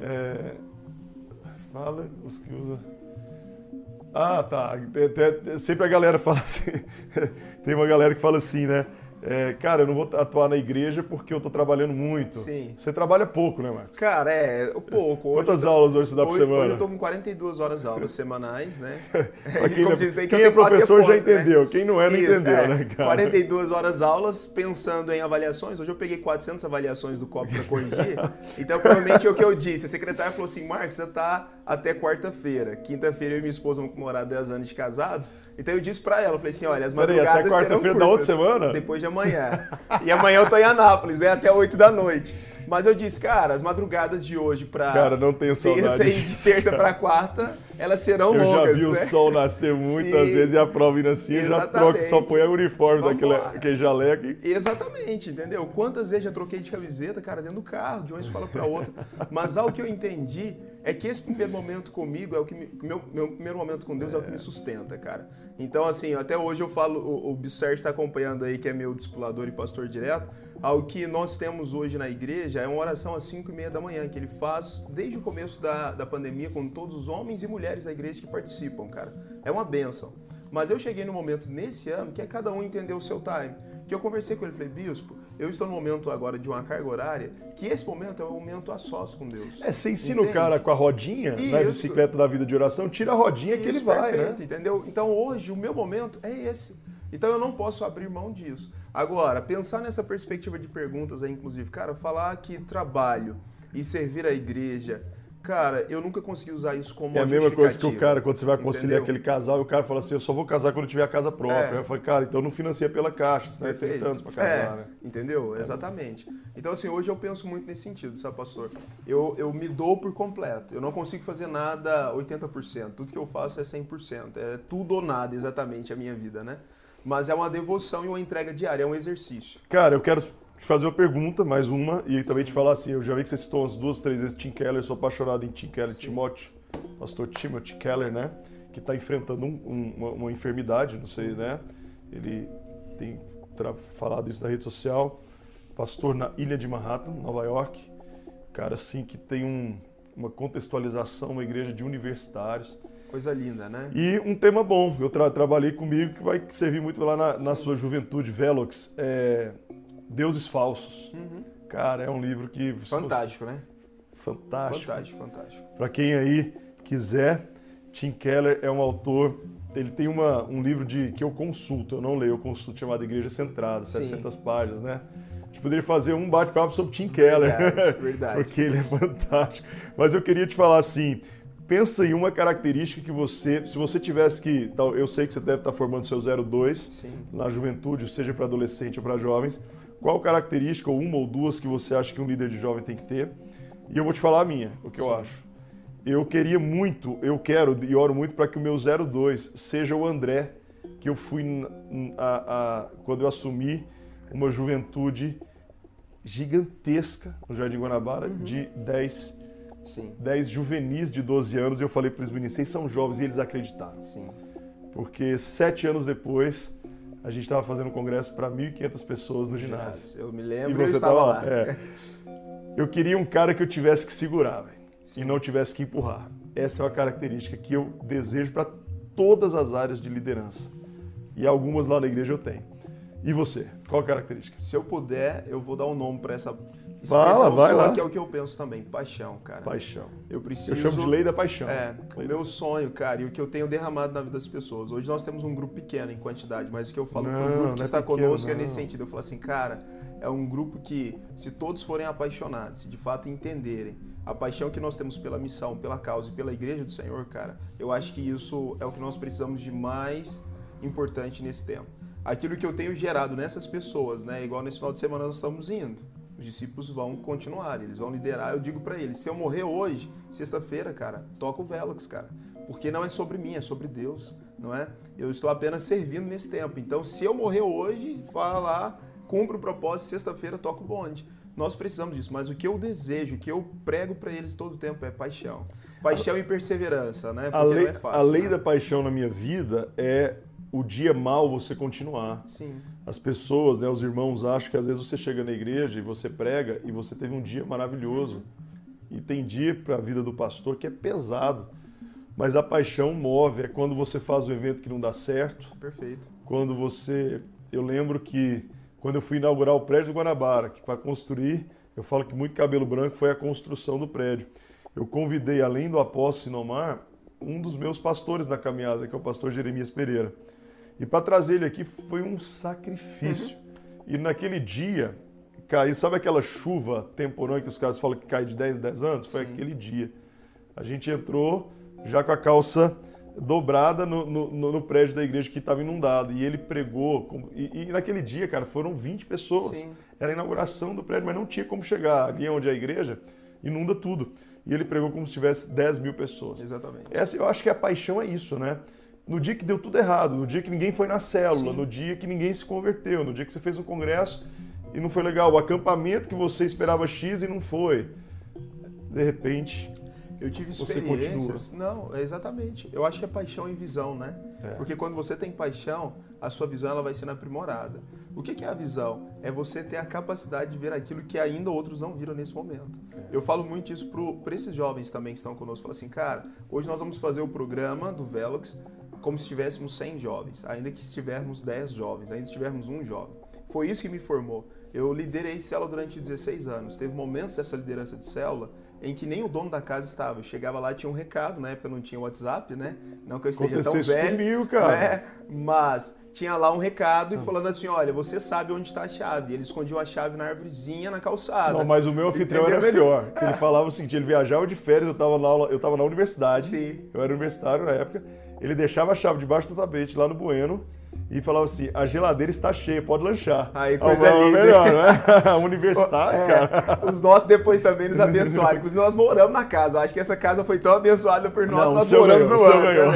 [SPEAKER 1] É, fala os que usa. Ah, tá. Sempre a galera fala assim. Tem uma galera que fala assim, né? É, cara, eu não vou atuar na igreja porque eu tô trabalhando muito.
[SPEAKER 2] Sim.
[SPEAKER 1] Você trabalha pouco, né, Marcos?
[SPEAKER 2] Cara, é pouco. Hoje
[SPEAKER 1] Quantas
[SPEAKER 2] tô-
[SPEAKER 1] aulas hoje você dá por
[SPEAKER 2] hoje,
[SPEAKER 1] semana?
[SPEAKER 2] Hoje eu tô com 42 horas aulas semanais, né?
[SPEAKER 1] Pra quem,
[SPEAKER 2] diz, que
[SPEAKER 1] quem é professor já
[SPEAKER 2] ponto, né?
[SPEAKER 1] entendeu. Quem não é, não
[SPEAKER 2] Isso,
[SPEAKER 1] entendeu,
[SPEAKER 2] é.
[SPEAKER 1] né, cara?
[SPEAKER 2] 42 horas aulas pensando em avaliações. Hoje eu peguei 400 avaliações do COP para corrigir. então, provavelmente é o que eu disse. A secretária falou assim: Marcos, você tá até quarta-feira. Quinta-feira eu e minha esposa vamos comemorar 10 anos de casados. Então eu disse para ela: eu falei assim, olha, as
[SPEAKER 1] Peraí,
[SPEAKER 2] madrugadas.
[SPEAKER 1] até quarta-feira da outra semana?
[SPEAKER 2] Depois de amanhã. E amanhã eu tô em Anápolis, né? Até 8 da noite. Mas eu disse, cara, as madrugadas de hoje pra.
[SPEAKER 1] Cara, não tenho saudade
[SPEAKER 2] terça de terça pra quarta, elas serão
[SPEAKER 1] Eu já
[SPEAKER 2] longas.
[SPEAKER 1] vi o
[SPEAKER 2] né?
[SPEAKER 1] sol nascer muitas
[SPEAKER 2] Sim.
[SPEAKER 1] vezes e a prova indo assim, eu já troco, só põe o uniforme daquele, aquele jaleco. e-
[SPEAKER 2] Exatamente, entendeu? Quantas vezes já troquei de camiseta, cara, dentro do carro, de uma escola para outra. Mas algo que eu entendi é que esse primeiro momento comigo é o que me, meu, meu primeiro momento com Deus é. o que me sustenta, cara. Então, assim, até hoje eu falo, o, o Sérgio está acompanhando aí, que é meu discipulador e pastor direto. Algo que nós temos hoje na igreja é uma oração às 5 e meia da manhã, que ele faz desde o começo da, da pandemia com todos os homens e mulheres da igreja que participam, cara. É uma bênção. Mas eu cheguei no momento nesse ano que é cada um entender o seu time. Que eu conversei com ele, falei, bispo, eu estou no momento agora de uma carga horária, que esse momento é um momento a sós com Deus.
[SPEAKER 1] É, você ensina o
[SPEAKER 2] Entende?
[SPEAKER 1] cara com a rodinha na
[SPEAKER 2] Isso.
[SPEAKER 1] bicicleta da vida de oração, tira a rodinha que ele
[SPEAKER 2] Isso,
[SPEAKER 1] vai,
[SPEAKER 2] perfeito,
[SPEAKER 1] né?
[SPEAKER 2] entendeu? Então hoje o meu momento é esse. Então eu não posso abrir mão disso. Agora, pensar nessa perspectiva de perguntas aí, inclusive, cara, falar que trabalho e servir a igreja, cara, eu nunca consegui usar isso como
[SPEAKER 1] É a mesma coisa que o cara, quando você vai conciliar
[SPEAKER 2] entendeu?
[SPEAKER 1] aquele casal, o cara fala assim, eu só vou casar quando tiver a casa própria.
[SPEAKER 2] É.
[SPEAKER 1] Eu falei, cara, então não financia pela caixa, senão é 30 anos pra casar,
[SPEAKER 2] é,
[SPEAKER 1] né?
[SPEAKER 2] Entendeu? Exatamente. Então, assim, hoje eu penso muito nesse sentido, sabe, pastor? Eu, eu me dou por completo. Eu não consigo fazer nada 80%. Tudo que eu faço é 100%. É tudo ou nada, exatamente, a minha vida, né? Mas é uma devoção e uma entrega diária, é um exercício.
[SPEAKER 1] Cara, eu quero te fazer uma pergunta, mais uma, e também te falar assim, eu já vi que você citou umas duas, três vezes Tim Keller, eu sou apaixonado em Tim Keller, Timóteo, pastor Timothy Keller, né? Que está enfrentando um- um- uma, uma enfermidade, não sei, né? Ele tem falado isso na rede social, pastor na ilha de Manhattan, Nova York, cara assim que tem um- uma contextualização, uma igreja de universitários,
[SPEAKER 2] Coisa linda, né?
[SPEAKER 1] e um tema bom, eu tra- trabalhei comigo que vai servir muito lá na, na sua juventude, Velox, é Deuses Falsos. Cara, é um livro que... se você-
[SPEAKER 2] Fantástico, né?
[SPEAKER 1] Fantástico.
[SPEAKER 2] Fantástico, fantástico.
[SPEAKER 1] Para quem aí quiser, Tim Keller é um autor, ele tem uma, um livro de que eu consulto, eu não leio, eu consulto, chamado Igreja Centrada,
[SPEAKER 2] Sim.
[SPEAKER 1] 700 páginas, né? A gente poderia fazer um bate-papo sobre Tim Keller,
[SPEAKER 2] Verdade, verdade.
[SPEAKER 1] porque ele é fantástico. Mas eu queria te falar assim, pensa em uma característica que você, se você tivesse que, eu sei que você deve estar formando seu 02
[SPEAKER 2] Sim.
[SPEAKER 1] na juventude, seja para adolescente ou para jovens, qual característica, ou uma ou duas, que você acha que um líder de jovem tem que ter? E eu vou te falar a minha, o que eu acho. Eu queria muito, eu quero e oro muito para que o meu 02 seja o André, que eu fui a- a- quando eu assumi uma juventude gigantesca no Jardim Guanabara, de 10,
[SPEAKER 2] Sim,
[SPEAKER 1] 10 juvenis de 12 anos, e eu falei para os meninos, vocês são jovens, e eles acreditaram
[SPEAKER 2] sim.
[SPEAKER 1] porque sete anos depois a gente estava fazendo um congresso para 1.500 pessoas no ginásio.
[SPEAKER 2] Eu me
[SPEAKER 1] E
[SPEAKER 2] lembro, eu
[SPEAKER 1] você
[SPEAKER 2] estava lá.
[SPEAKER 1] lá. É. Eu queria um cara que eu tivesse que segurar, velho, e não tivesse que empurrar. Essa é uma característica que eu desejo para todas as áreas de liderança. E algumas lá na igreja eu tenho. E você? Qual a característica?
[SPEAKER 2] Se eu puder, eu vou dar um nome para essa
[SPEAKER 1] Fala, vai
[SPEAKER 2] sua,
[SPEAKER 1] lá.
[SPEAKER 2] que é o que eu penso também. Paixão, cara.
[SPEAKER 1] Paixão.
[SPEAKER 2] Eu preciso...
[SPEAKER 1] Eu chamo de lei da paixão.
[SPEAKER 2] É, o
[SPEAKER 1] Lei
[SPEAKER 2] meu sonho, cara, e o que eu tenho derramado na vida das pessoas. Hoje nós temos um grupo pequeno em quantidade, mas o que eu falo
[SPEAKER 1] Não,
[SPEAKER 2] para o grupo que
[SPEAKER 1] é
[SPEAKER 2] está
[SPEAKER 1] pequeno,
[SPEAKER 2] conosco é
[SPEAKER 1] não.
[SPEAKER 2] nesse sentido. Eu falo assim, cara, é um grupo que, se todos forem apaixonados, se de fato entenderem a paixão que nós temos pela missão, pela causa e pela igreja do Senhor, cara, eu acho que isso é o que nós precisamos de mais importante nesse tempo. Aquilo que eu tenho gerado nessas pessoas, né? Igual nesse final de semana nós estamos indo. Os discípulos vão continuar, eles vão liderar. Eu digo para eles, se eu morrer hoje, sexta-feira, cara, toca o Velox, cara. Porque não é sobre mim, é sobre Deus, não é? Eu estou apenas servindo nesse tempo. Então, se eu morrer hoje, fala lá, cumpre o propósito, sexta-feira toca o bonde. Nós precisamos disso, mas o que eu desejo, o que eu prego para eles todo o tempo é paixão. Paixão e perseverança, né? Porque
[SPEAKER 1] A lei,
[SPEAKER 2] não é fácil.
[SPEAKER 1] a lei
[SPEAKER 2] né?
[SPEAKER 1] da paixão na minha vida é o dia mal você continuar.
[SPEAKER 2] Sim,
[SPEAKER 1] As pessoas, né, os irmãos acham que às vezes você chega na igreja e você prega e você teve um dia maravilhoso. E tem dia para a vida do pastor que é pesado. Mas a paixão move, é quando você faz um evento que não dá certo,
[SPEAKER 2] perfeito.
[SPEAKER 1] quando você, eu lembro que quando eu fui inaugurar o prédio do Guanabara, que para construir, eu falo que muito cabelo branco foi a construção do prédio. Eu convidei, além do apóstolo Sinomar, um dos meus pastores na caminhada, que é o pastor Jeremias Pereira. E para trazer ele aqui foi um sacrifício. Uhum. E naquele dia, caiu, sabe aquela chuva temporã que os caras falam que cai de 10 em 10 anos? Foi Sim. aquele dia. A gente entrou já com a calça dobrada no, no, no, prédio da igreja que estava inundado. E ele pregou. E, e, naquele dia, cara, foram 20 pessoas. Sim. Era a inauguração do prédio, mas não tinha como chegar. Ali onde é a igreja, inunda tudo. E ele pregou como se tivesse 10 mil pessoas.
[SPEAKER 2] Exatamente.
[SPEAKER 1] Essa, eu acho que a paixão é isso, né? No dia que deu tudo errado, no dia que ninguém foi na célula, Sim. no dia que ninguém se converteu, no dia que você fez um congresso e não foi legal, o acampamento que você esperava X e não foi. De repente,
[SPEAKER 2] eu tive experiências. Não, exatamente. Eu acho que é paixão e visão, né? É. Porque quando você tem paixão, a sua visão ela vai sendo aprimorada. O que é a visão? É você ter a capacidade de ver aquilo que ainda outros não viram nesse momento. É. Eu falo muito isso para esses jovens também que estão conosco. Falo assim, cara, hoje nós vamos fazer o programa do Velox como se tivéssemos 100 jovens, ainda que estivermos 10 jovens, ainda que estivermos um jovem. Foi isso que me formou. Eu liderei célula durante 16 anos. Teve momentos dessa liderança de célula em que nem o dono da casa estava. Eu chegava lá, tinha um recado, na época não tinha WhatsApp, né? Não que eu esteja Aconteceu tão velho, comigo, cara. Né? Mas tinha lá um recado e ah. falando assim, olha, você sabe onde está a chave. Ele escondia a chave na árvorezinha, na calçada.
[SPEAKER 1] Não, mas o meu anfitrião era melhor. Ele falava o seguinte, ele viajava de férias, eu estava na, aula, eu tava na universidade, Sim. eu era universitário na época, ele deixava a chave debaixo do tapete lá no Bueno, e falava assim: a geladeira está cheia, pode lanchar.
[SPEAKER 2] Aí, coisa ah, linda.
[SPEAKER 1] melhor, né? Universitário, é, cara.
[SPEAKER 2] Os nossos depois também nos abençoaram. Inclusive, nós moramos na casa. acho que essa casa foi tão abençoada por nós, Não, nós moramos no ano.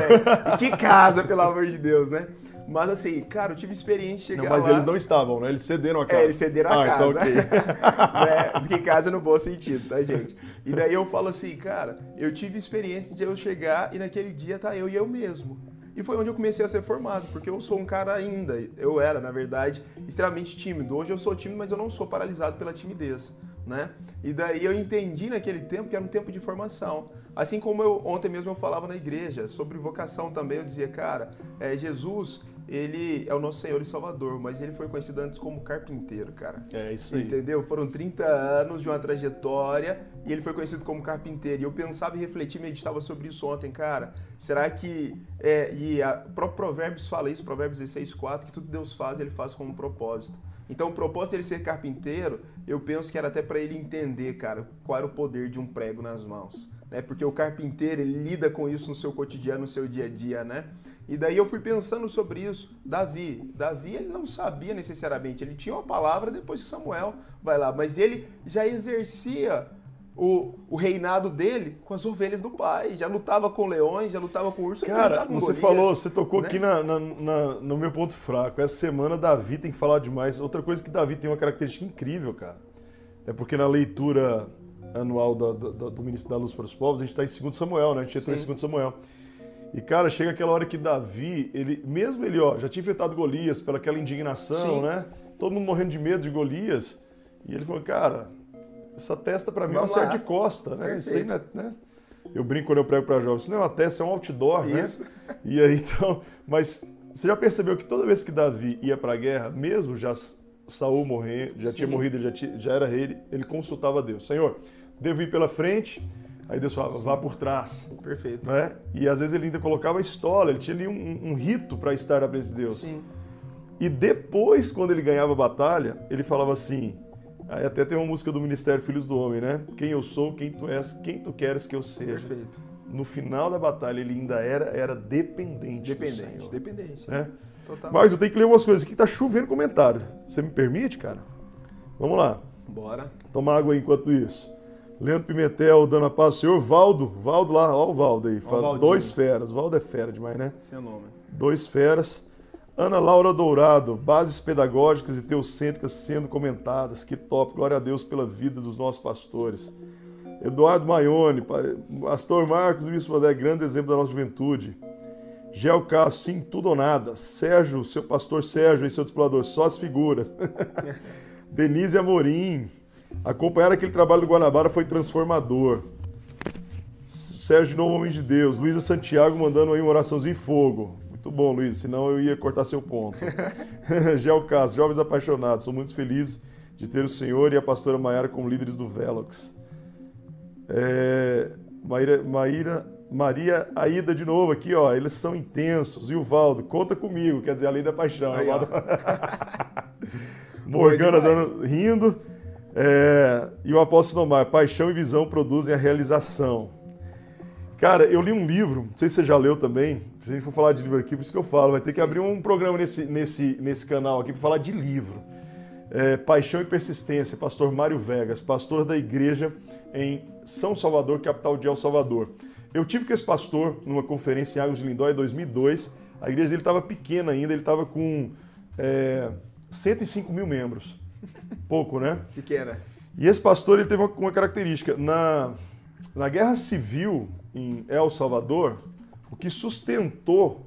[SPEAKER 2] E que casa, pelo amor de Deus, né? Mas assim, cara, eu tive experiência de chegar
[SPEAKER 1] não, mas
[SPEAKER 2] lá...
[SPEAKER 1] eles não estavam, né? Eles cederam a casa.
[SPEAKER 2] É, eles cederam a ah, então casa. Então, okay. né? Porque casa no bom sentido, tá, gente? E daí eu falo assim, cara, eu tive experiência de eu chegar e naquele dia tá eu e eu mesmo. E foi onde eu comecei a ser formado, porque eu sou um cara ainda, eu era, na verdade, extremamente tímido. Hoje eu sou tímido, mas eu não sou paralisado pela timidez, né? E daí eu entendi naquele tempo que era um tempo de formação. Assim como eu ontem mesmo eu falava na igreja sobre vocação também, eu dizia, cara, é, Jesus ele é o nosso Senhor e Salvador, mas ele foi conhecido antes como carpinteiro, cara.
[SPEAKER 1] É isso aí.
[SPEAKER 2] Entendeu? Foram 30 anos de uma trajetória e ele foi conhecido como carpinteiro. E eu pensava e refletia, meditava sobre isso ontem, cara. Será que. É, e a próprio Provérbios fala isso, Provérbios 16, 4, que tudo Deus faz, ele faz com um propósito. Então, o propósito dele ser carpinteiro, eu penso que era até para ele entender, cara, qual era o poder de um prego nas mãos. Né? Porque o carpinteiro, ele lida com isso no seu cotidiano, no seu dia a dia, né? E daí eu fui pensando sobre isso. Davi, Davi ele não sabia necessariamente, ele tinha uma palavra depois que Samuel vai lá, mas ele já exercia o, o reinado dele com as ovelhas do pai, já lutava com leões, já lutava com urso.
[SPEAKER 1] Cara, você Golias, falou, você tocou né? aqui na, na, na, no meu ponto fraco. Essa semana Davi tem que falar demais. Outra coisa que Davi tem uma característica incrível, cara, é porque na leitura anual do, do, do Ministro da Luz para os Povos, a gente está em 2 Samuel, né? A gente entrou em 2 Samuel. E, cara, chega aquela hora que Davi, ele, mesmo ele, ó, já tinha enfrentado Golias pela aquela indignação, Sim. né? Todo mundo morrendo de medo de Golias. E ele falou, cara, essa testa para mim é uma certa de costa, né? Isso aí, né, né? Eu brinco quando eu prego para jovens, isso não é uma testa, é um outdoor, Isso. né? E aí, então, mas você já percebeu que toda vez que Davi ia para a guerra, mesmo já Saul morrer, já Sim. tinha morrido, ele já, tinha, já era rei, ele consultava Deus. Senhor, devo ir pela frente, Aí Deus falava, vá por trás.
[SPEAKER 2] Perfeito.
[SPEAKER 1] Né? E às vezes ele ainda colocava a história, ele tinha ali um, um rito para estar na presença de Deus.
[SPEAKER 2] Sim.
[SPEAKER 1] E depois, quando ele ganhava a batalha, ele falava assim, aí até tem uma música do Ministério Filhos do Homem, né? Quem eu sou, quem tu és, quem tu queres que eu seja.
[SPEAKER 2] Perfeito.
[SPEAKER 1] No final da batalha, ele ainda era, era dependente
[SPEAKER 2] Dependente,
[SPEAKER 1] do
[SPEAKER 2] dependente.
[SPEAKER 1] Né? Total. Mas eu tenho que ler umas coisas aqui, tá chovendo comentário. Você me permite, cara? Vamos lá.
[SPEAKER 2] Bora.
[SPEAKER 1] Toma água aí enquanto isso. Leandro Pimentel dando a paz. Senhor Valdo, Valdo lá, ó o Valdo aí. Dois feras. Valdo é fera demais, né?
[SPEAKER 2] Fenômeno.
[SPEAKER 1] Dois feras. Ana Laura Dourado, bases pedagógicas e teocêntricas sendo comentadas. Que top, glória a Deus pela vida dos nossos pastores. Eduardo Maione, pastor Marcos e Bispo André, grande exemplo da nossa juventude. Gel Castro, sim, tudo ou nada. Sérgio, seu pastor Sérgio e seu discipulador, só as figuras. Denise Amorim, Acompanhar aquele trabalho do Guanabara foi transformador. Sérgio Novo Homem de Deus, Luísa Santiago mandando aí uma oraçãozinha em fogo. Muito Muito bom, Luiz, senão eu ia cortar seu ponto. Gel Castro, jovens apaixonados, sou muito feliz de ter o senhor e a pastora Maiara como líderes do Velox. É, Maíra, Maíra, Maria Aida de novo aqui, ó. Eles são intensos. E o Valdo, conta comigo, quer dizer, a lei da paixão. Aí, Morgana dando, rindo. É, e o apóstolo Omar, paixão e visão produzem a realização. Cara, eu li um livro, não sei se você já leu também, se a gente for falar de livro aqui, por isso que eu falo, vai ter que abrir um programa nesse, nesse, nesse canal aqui para falar de livro. É, paixão e Persistência, pastor Mário Vegas, pastor da igreja em São Salvador, capital de El Salvador. Eu tive com esse pastor numa conferência em Águas de Lindóia em 2002, a igreja dele estava pequena ainda, ele estava com é, 105 mil membros. Pouco, né?
[SPEAKER 2] Pequena.
[SPEAKER 1] E esse pastor ele teve uma, característica. Na, na guerra civil em El Salvador, o que sustentou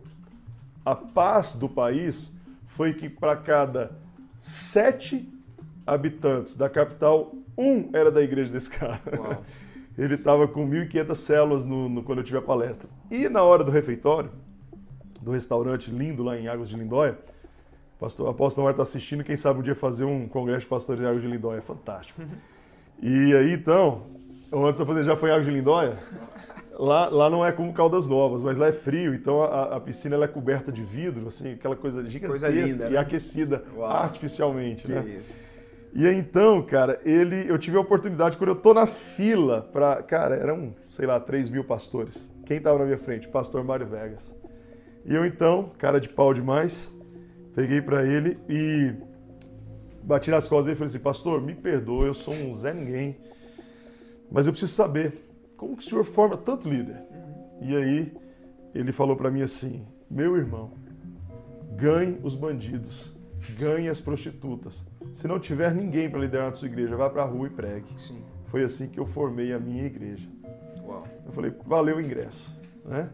[SPEAKER 1] a paz do país foi que para cada sete habitantes da capital, um era da igreja desse cara. Uau. Ele estava com 1.500 células no, no, quando eu tive a palestra. E na hora do refeitório, do restaurante lindo lá em Águas de Lindóia, pastor, apóstolo Omar está assistindo, quem sabe um dia fazer um congresso de pastores em Águas de Lindóia, é fantástico. E aí então, antes de fazer, já foi em Águas de Lindóia? Lá, lá não é como Caldas Novas, mas lá é frio, então a, a piscina ela é coberta de vidro, assim, aquela coisa gigantesca coisa linda, e né? aquecida Uau. artificialmente, que né? Isso. E aí, então, cara, ele, eu tive a oportunidade, quando eu tô na fila para, cara, eram, sei lá, 3 mil pastores. Quem estava na minha frente? Pastor Mário Vegas. E eu então, cara de pau demais, peguei para ele e bati nas costas dele e falei assim, pastor, me perdoa, eu sou um Zé Ninguém, mas eu preciso saber, como que o senhor forma tanto líder? E aí, ele falou para mim assim, meu irmão, ganhe os bandidos, ganhe as prostitutas, se não tiver ninguém para liderar na sua igreja, vá para a rua e pregue. Sim. Foi assim que eu formei a minha igreja. Uau. Eu falei, valeu o ingresso. Né?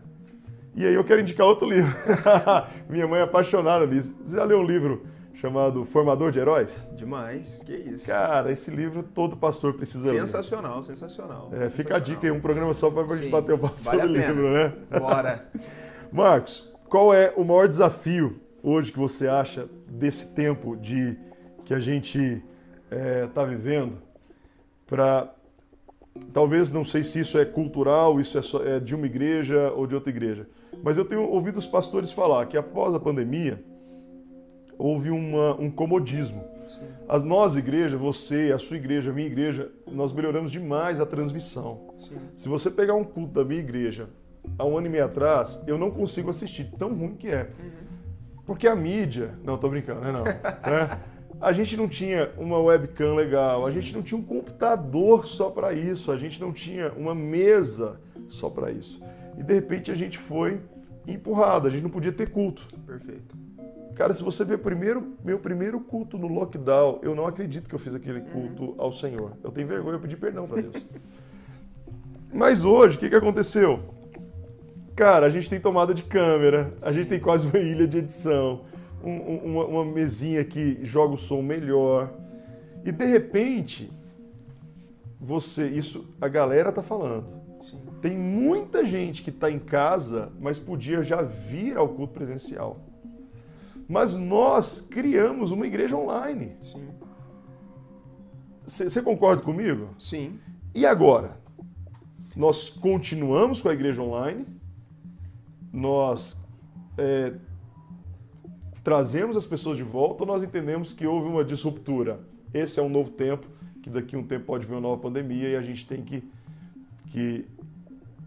[SPEAKER 1] E aí eu quero indicar outro livro. minha mãe é apaixonada nisso. Você já leu um livro chamado Formador de Heróis?
[SPEAKER 2] Demais, que isso.
[SPEAKER 1] Cara, esse livro todo pastor precisa
[SPEAKER 2] sensacional, ler. Sensacional, sensacional.
[SPEAKER 1] É, fica a dica aí, um programa só para a gente bater o papo vale sobre o livro, né?
[SPEAKER 2] Bora.
[SPEAKER 1] Marcos, qual é o maior desafio hoje que você acha desse tempo de que a gente está é, tá vivendo para talvez não sei se isso é cultural, isso é, só, é, de uma igreja ou de outra igreja, mas eu tenho ouvido os pastores falar que após a pandemia houve uma, um comodismo. As nós igreja, você, a sua igreja, a minha igreja, nós melhoramos demais a transmissão. Sim. Se você pegar um culto da minha igreja há um ano e meio atrás, eu não consigo assistir, tão ruim que é. Uhum. Porque a mídia, não, tô brincando, né, não. né? a gente não tinha uma webcam legal, Sim. a gente não tinha um computador só para isso, a gente não tinha uma mesa só para isso. E de repente a gente foi empurrado, a gente não podia ter culto.
[SPEAKER 2] Perfeito.
[SPEAKER 1] Cara, se você ver primeiro, meu primeiro culto no lockdown, eu não acredito que eu fiz aquele culto uhum. ao Senhor. Eu tenho vergonha, eu pedi perdão para Deus. Mas hoje, o que, que aconteceu? Cara, a gente tem tomada de câmera, a gente tem quase uma ilha de edição um, uma, uma mesinha que joga o som melhor. E de repente, você, isso a galera tá falando. Sim. Tem muita gente que está em casa, mas podia já vir ao culto presencial. Mas nós criamos uma igreja online. Você concorda comigo?
[SPEAKER 2] Sim.
[SPEAKER 1] E agora? Nós continuamos com a igreja online, nós é, trazemos as pessoas de volta ou nós entendemos que houve uma disruptura? Esse é um novo tempo, que daqui a um tempo pode vir uma nova pandemia e a gente tem que, que,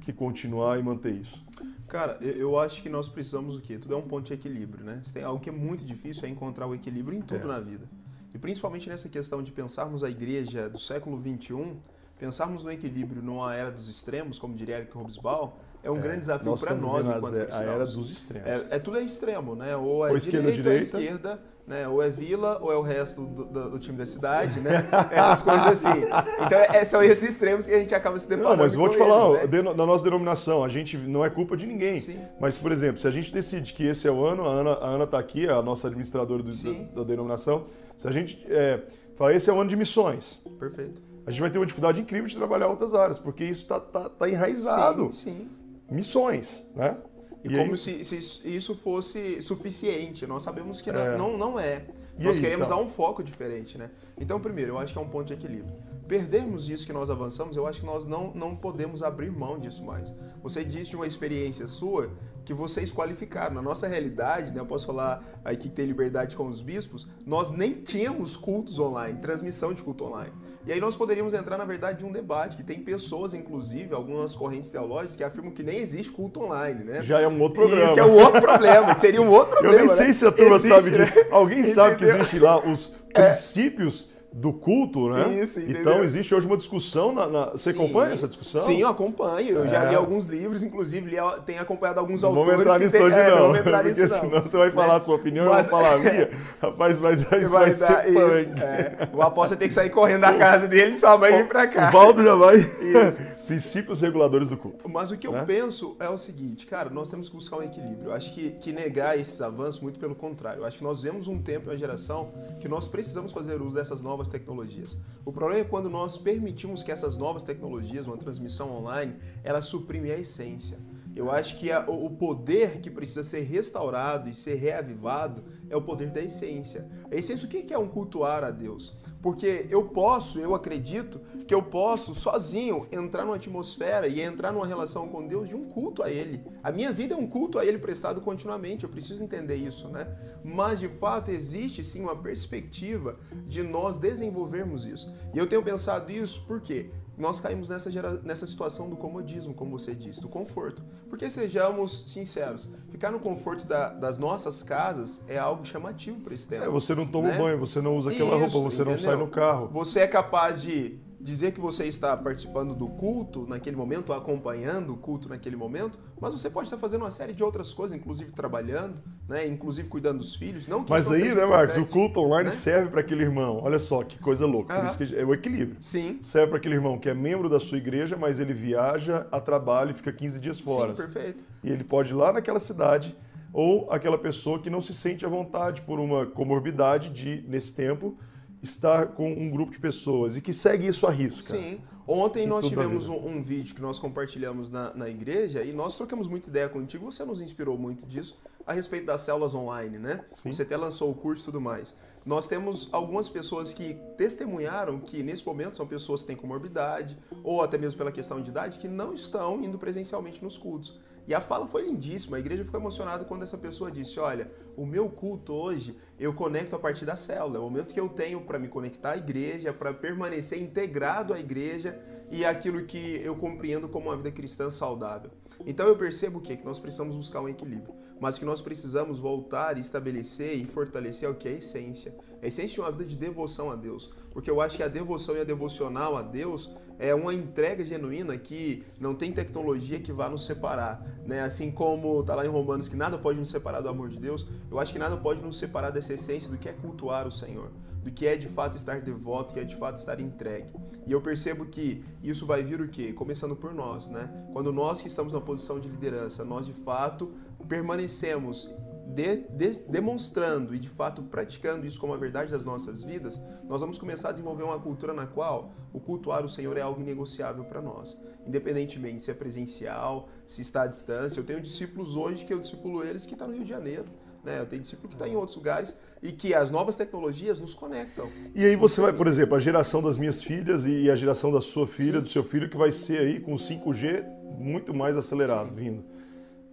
[SPEAKER 1] que continuar e manter isso.
[SPEAKER 2] Cara, eu acho que nós precisamos o quê? Tudo é um ponto de equilíbrio, né? Se tem algo que é muito difícil é encontrar o equilíbrio em tudo é. na vida. E principalmente nessa questão de pensarmos a igreja do século 21, pensarmos no equilíbrio numa era dos extremos, como diria Eric Hobsbawm, é um é, grande desafio para nós enquanto
[SPEAKER 1] cristãos. A era dos extremos.
[SPEAKER 2] É, é, tudo é extremo, né? Ou é ou esquerda, direita, direita. ou é esquerda, né? Ou é vila, ou é o resto do, do, do time da cidade, né? Essas coisas assim. Então é, são esses extremos que a gente acaba se deparando.
[SPEAKER 1] Não, mas vou te falar, eles, né? na nossa denominação, a gente não é culpa de ninguém. Sim. Mas, por exemplo, se a gente decide que esse é o ano, a Ana, a Ana tá aqui, a nossa administradora do, da, da, denominação, se a gente é, falar esse é o ano de missões.
[SPEAKER 2] Perfeito.
[SPEAKER 1] A gente vai ter uma dificuldade incrível de trabalhar outras áreas, porque isso está tá, tá enraizado.
[SPEAKER 2] Sim, sim
[SPEAKER 1] missões, né?
[SPEAKER 2] E, e como se, se, isso fosse suficiente. Nós sabemos que é. não, não é. E Nós aí, queremos então? dar um foco diferente, né? Então, primeiro, eu acho que é um ponto de equilíbrio. Perdermos isso que nós avançamos, eu acho que nós não, não podemos abrir mão disso mais. Você disse de uma experiência sua que vocês qualificaram. Na nossa realidade, né, eu posso falar aqui que tem liberdade com os bispos, nós nem tínhamos cultos online, transmissão de culto online. E aí nós poderíamos entrar, na verdade, de um debate, que tem pessoas, inclusive, algumas correntes teológicas, que afirmam que nem existe culto online, né?
[SPEAKER 1] Já é um outro problema.
[SPEAKER 2] Isso é um outro problema, que seria um outro problema.
[SPEAKER 1] Eu nem sei
[SPEAKER 2] né?
[SPEAKER 1] se a turma existe, sabe disso. Né? Alguém sabe que existe lá os é. princípios do culto, né? Isso, entendeu? Então existe hoje uma discussão. Na, na... Você Sim. acompanha essa discussão?
[SPEAKER 2] Sim, eu acompanho. Eu é. já li alguns livros, inclusive li, tenho acompanhado alguns
[SPEAKER 1] não
[SPEAKER 2] autores.
[SPEAKER 1] Vamos entrar nisso hoje é, não. Entrar porque nisso, senão você vai falar a sua opinião Mas... eu vou falar a minha. Rapaz, vai dar isso, vai, vai dar ser
[SPEAKER 2] isso. É. O apóstolo tem que sair correndo da casa dele e sua mãe vir pra cá.
[SPEAKER 1] O Valdo já vai. Isso. princípios reguladores do culto.
[SPEAKER 2] Mas o que eu
[SPEAKER 1] né?
[SPEAKER 2] penso é o seguinte, cara, nós temos que buscar um equilíbrio. Eu acho que, que negar esses avanços, muito pelo contrário. Eu acho que nós vemos um tempo e uma geração que nós precisamos fazer uso dessas novas tecnologias. O problema é quando nós permitimos que essas novas tecnologias, uma transmissão online, ela suprime a essência. Eu acho que a, o poder que precisa ser restaurado e ser reavivado é o poder da essência. A essência, o que é um cultuar a Deus? Porque eu posso, eu acredito que eu posso sozinho entrar numa atmosfera e entrar numa relação com Deus de um culto a Ele. A minha vida é um culto a Ele prestado continuamente, eu preciso entender isso, né? Mas de fato existe sim uma perspectiva de nós desenvolvermos isso. E eu tenho pensado isso porque nós caímos nessa, gera... nessa situação do comodismo, como você disse, do conforto. Porque sejamos sinceros, ficar no conforto da... das nossas casas é algo chamativo para esse tempo. É,
[SPEAKER 1] você não toma né? banho, você não usa aquela Isso, roupa, você entendeu? não sai no carro.
[SPEAKER 2] Você é capaz de dizer que você está participando do culto naquele momento, acompanhando o culto naquele momento, mas você pode estar fazendo uma série de outras coisas, inclusive trabalhando, né, inclusive cuidando dos filhos. Não que
[SPEAKER 1] mas aí, né, Marcos, o culto online né? serve para aquele irmão. Olha só que coisa louca. Por isso que é o equilíbrio.
[SPEAKER 2] Sim.
[SPEAKER 1] Serve para aquele irmão que é membro da sua igreja, mas ele viaja a trabalho e fica 15 dias fora.
[SPEAKER 2] Sim, perfeito.
[SPEAKER 1] E ele pode ir lá naquela cidade ou aquela pessoa que não se sente à vontade por uma comorbidade de nesse tempo estar com um grupo de pessoas e que segue isso à risca.
[SPEAKER 2] Sim. Ontem nós tivemos um, um, vídeo que nós compartilhamos na, na igreja e nós trocamos muita ideia contigo. Você nos inspirou muito disso a respeito das células online, né? Sim. Você até lançou o curso e tudo mais. Nós temos algumas pessoas que testemunharam que nesse momento são pessoas que têm comorbidade ou até mesmo pela questão de idade que não estão indo presencialmente nos cultos. E a fala foi lindíssima. A igreja ficou emocionada quando essa pessoa disse: Olha, o meu culto hoje eu conecto a partir da célula. É o momento que eu tenho para me conectar à igreja, para permanecer integrado à igreja e aquilo que eu compreendo como uma vida cristã saudável. Então eu percebo o quê? Que nós precisamos buscar um equilíbrio, mas que nós precisamos voltar e estabelecer e fortalecer o que é a essência. A essência de uma vida de devoção a Deus. Porque eu acho que a devoção e a devocional a Deus é uma entrega genuína que não tem tecnologia que vá nos separar. Né? Assim como está lá em Romanos que nada pode nos separar do amor de Deus, eu acho que nada pode nos separar dessa essência do que é cultuar o Senhor, do que é de fato estar devoto, que é de fato estar entregue. E eu percebo que isso vai vir o quê? Começando por nós, né? Quando nós que estamos na posição de liderança, nós de fato permanecemos de, de, demonstrando e de fato praticando isso como a verdade das nossas vidas, nós vamos começar a desenvolver uma cultura na qual o cultuar o Senhor é algo inegociável para nós. Independentemente se é presencial, se está à distância. Eu tenho discípulos hoje que eu discipulo eles que estão tá no Rio de Janeiro. Né? Eu tenho discípulo que está em outros lugares e que as novas tecnologias nos conectam.
[SPEAKER 1] E aí você vai, por exemplo, a geração das minhas filhas e a geração da sua filha, Sim. do seu filho, que vai ser aí com 5G muito mais acelerado Sim. vindo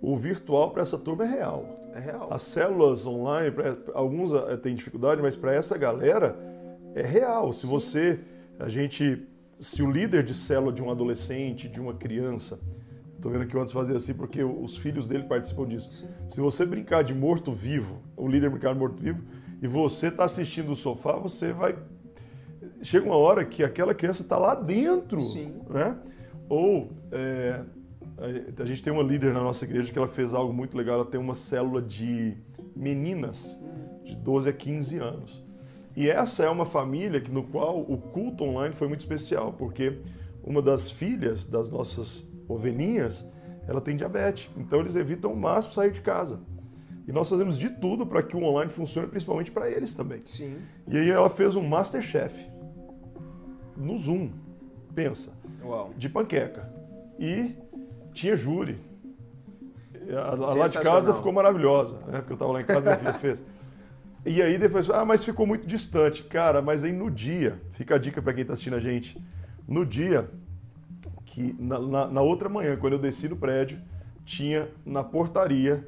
[SPEAKER 1] o virtual para essa turma é real.
[SPEAKER 2] É real.
[SPEAKER 1] As células online, alguns eh, têm dificuldade, mas para essa galera é real. Se Sim. você, a gente, se o líder de célula de um adolescente, de uma criança, estou vendo que o antes fazia assim porque os filhos dele participam disso. Sim. Se você brincar de morto-vivo, o líder brincar de morto-vivo, e você está assistindo o sofá, você vai. Chega uma hora que aquela criança está lá dentro, Sim. né? Ou é, a gente tem uma líder na nossa igreja que ela fez algo muito legal. Ela tem uma célula de meninas de 12 a 15 anos. E essa é uma família que, no qual o culto online foi muito especial, porque uma das filhas das nossas ovelhinhas, ela tem diabetes. Então eles evitam o máximo sair de casa. E nós fazemos de tudo para que o online funcione, principalmente para eles também.
[SPEAKER 2] Sim.
[SPEAKER 1] E aí ela fez um Masterchef no Zoom. Pensa.
[SPEAKER 2] Uau.
[SPEAKER 1] De panqueca. E tinha júri. A, lá de casa ficou maravilhosa, né? Porque eu estava lá em casa, minha filha fez. E aí depois, ah, mas ficou muito distante. Cara, mas aí no dia, fica a dica para quem está assistindo a gente, no dia que, na, na, na, outra manhã, quando eu desci do prédio, tinha na portaria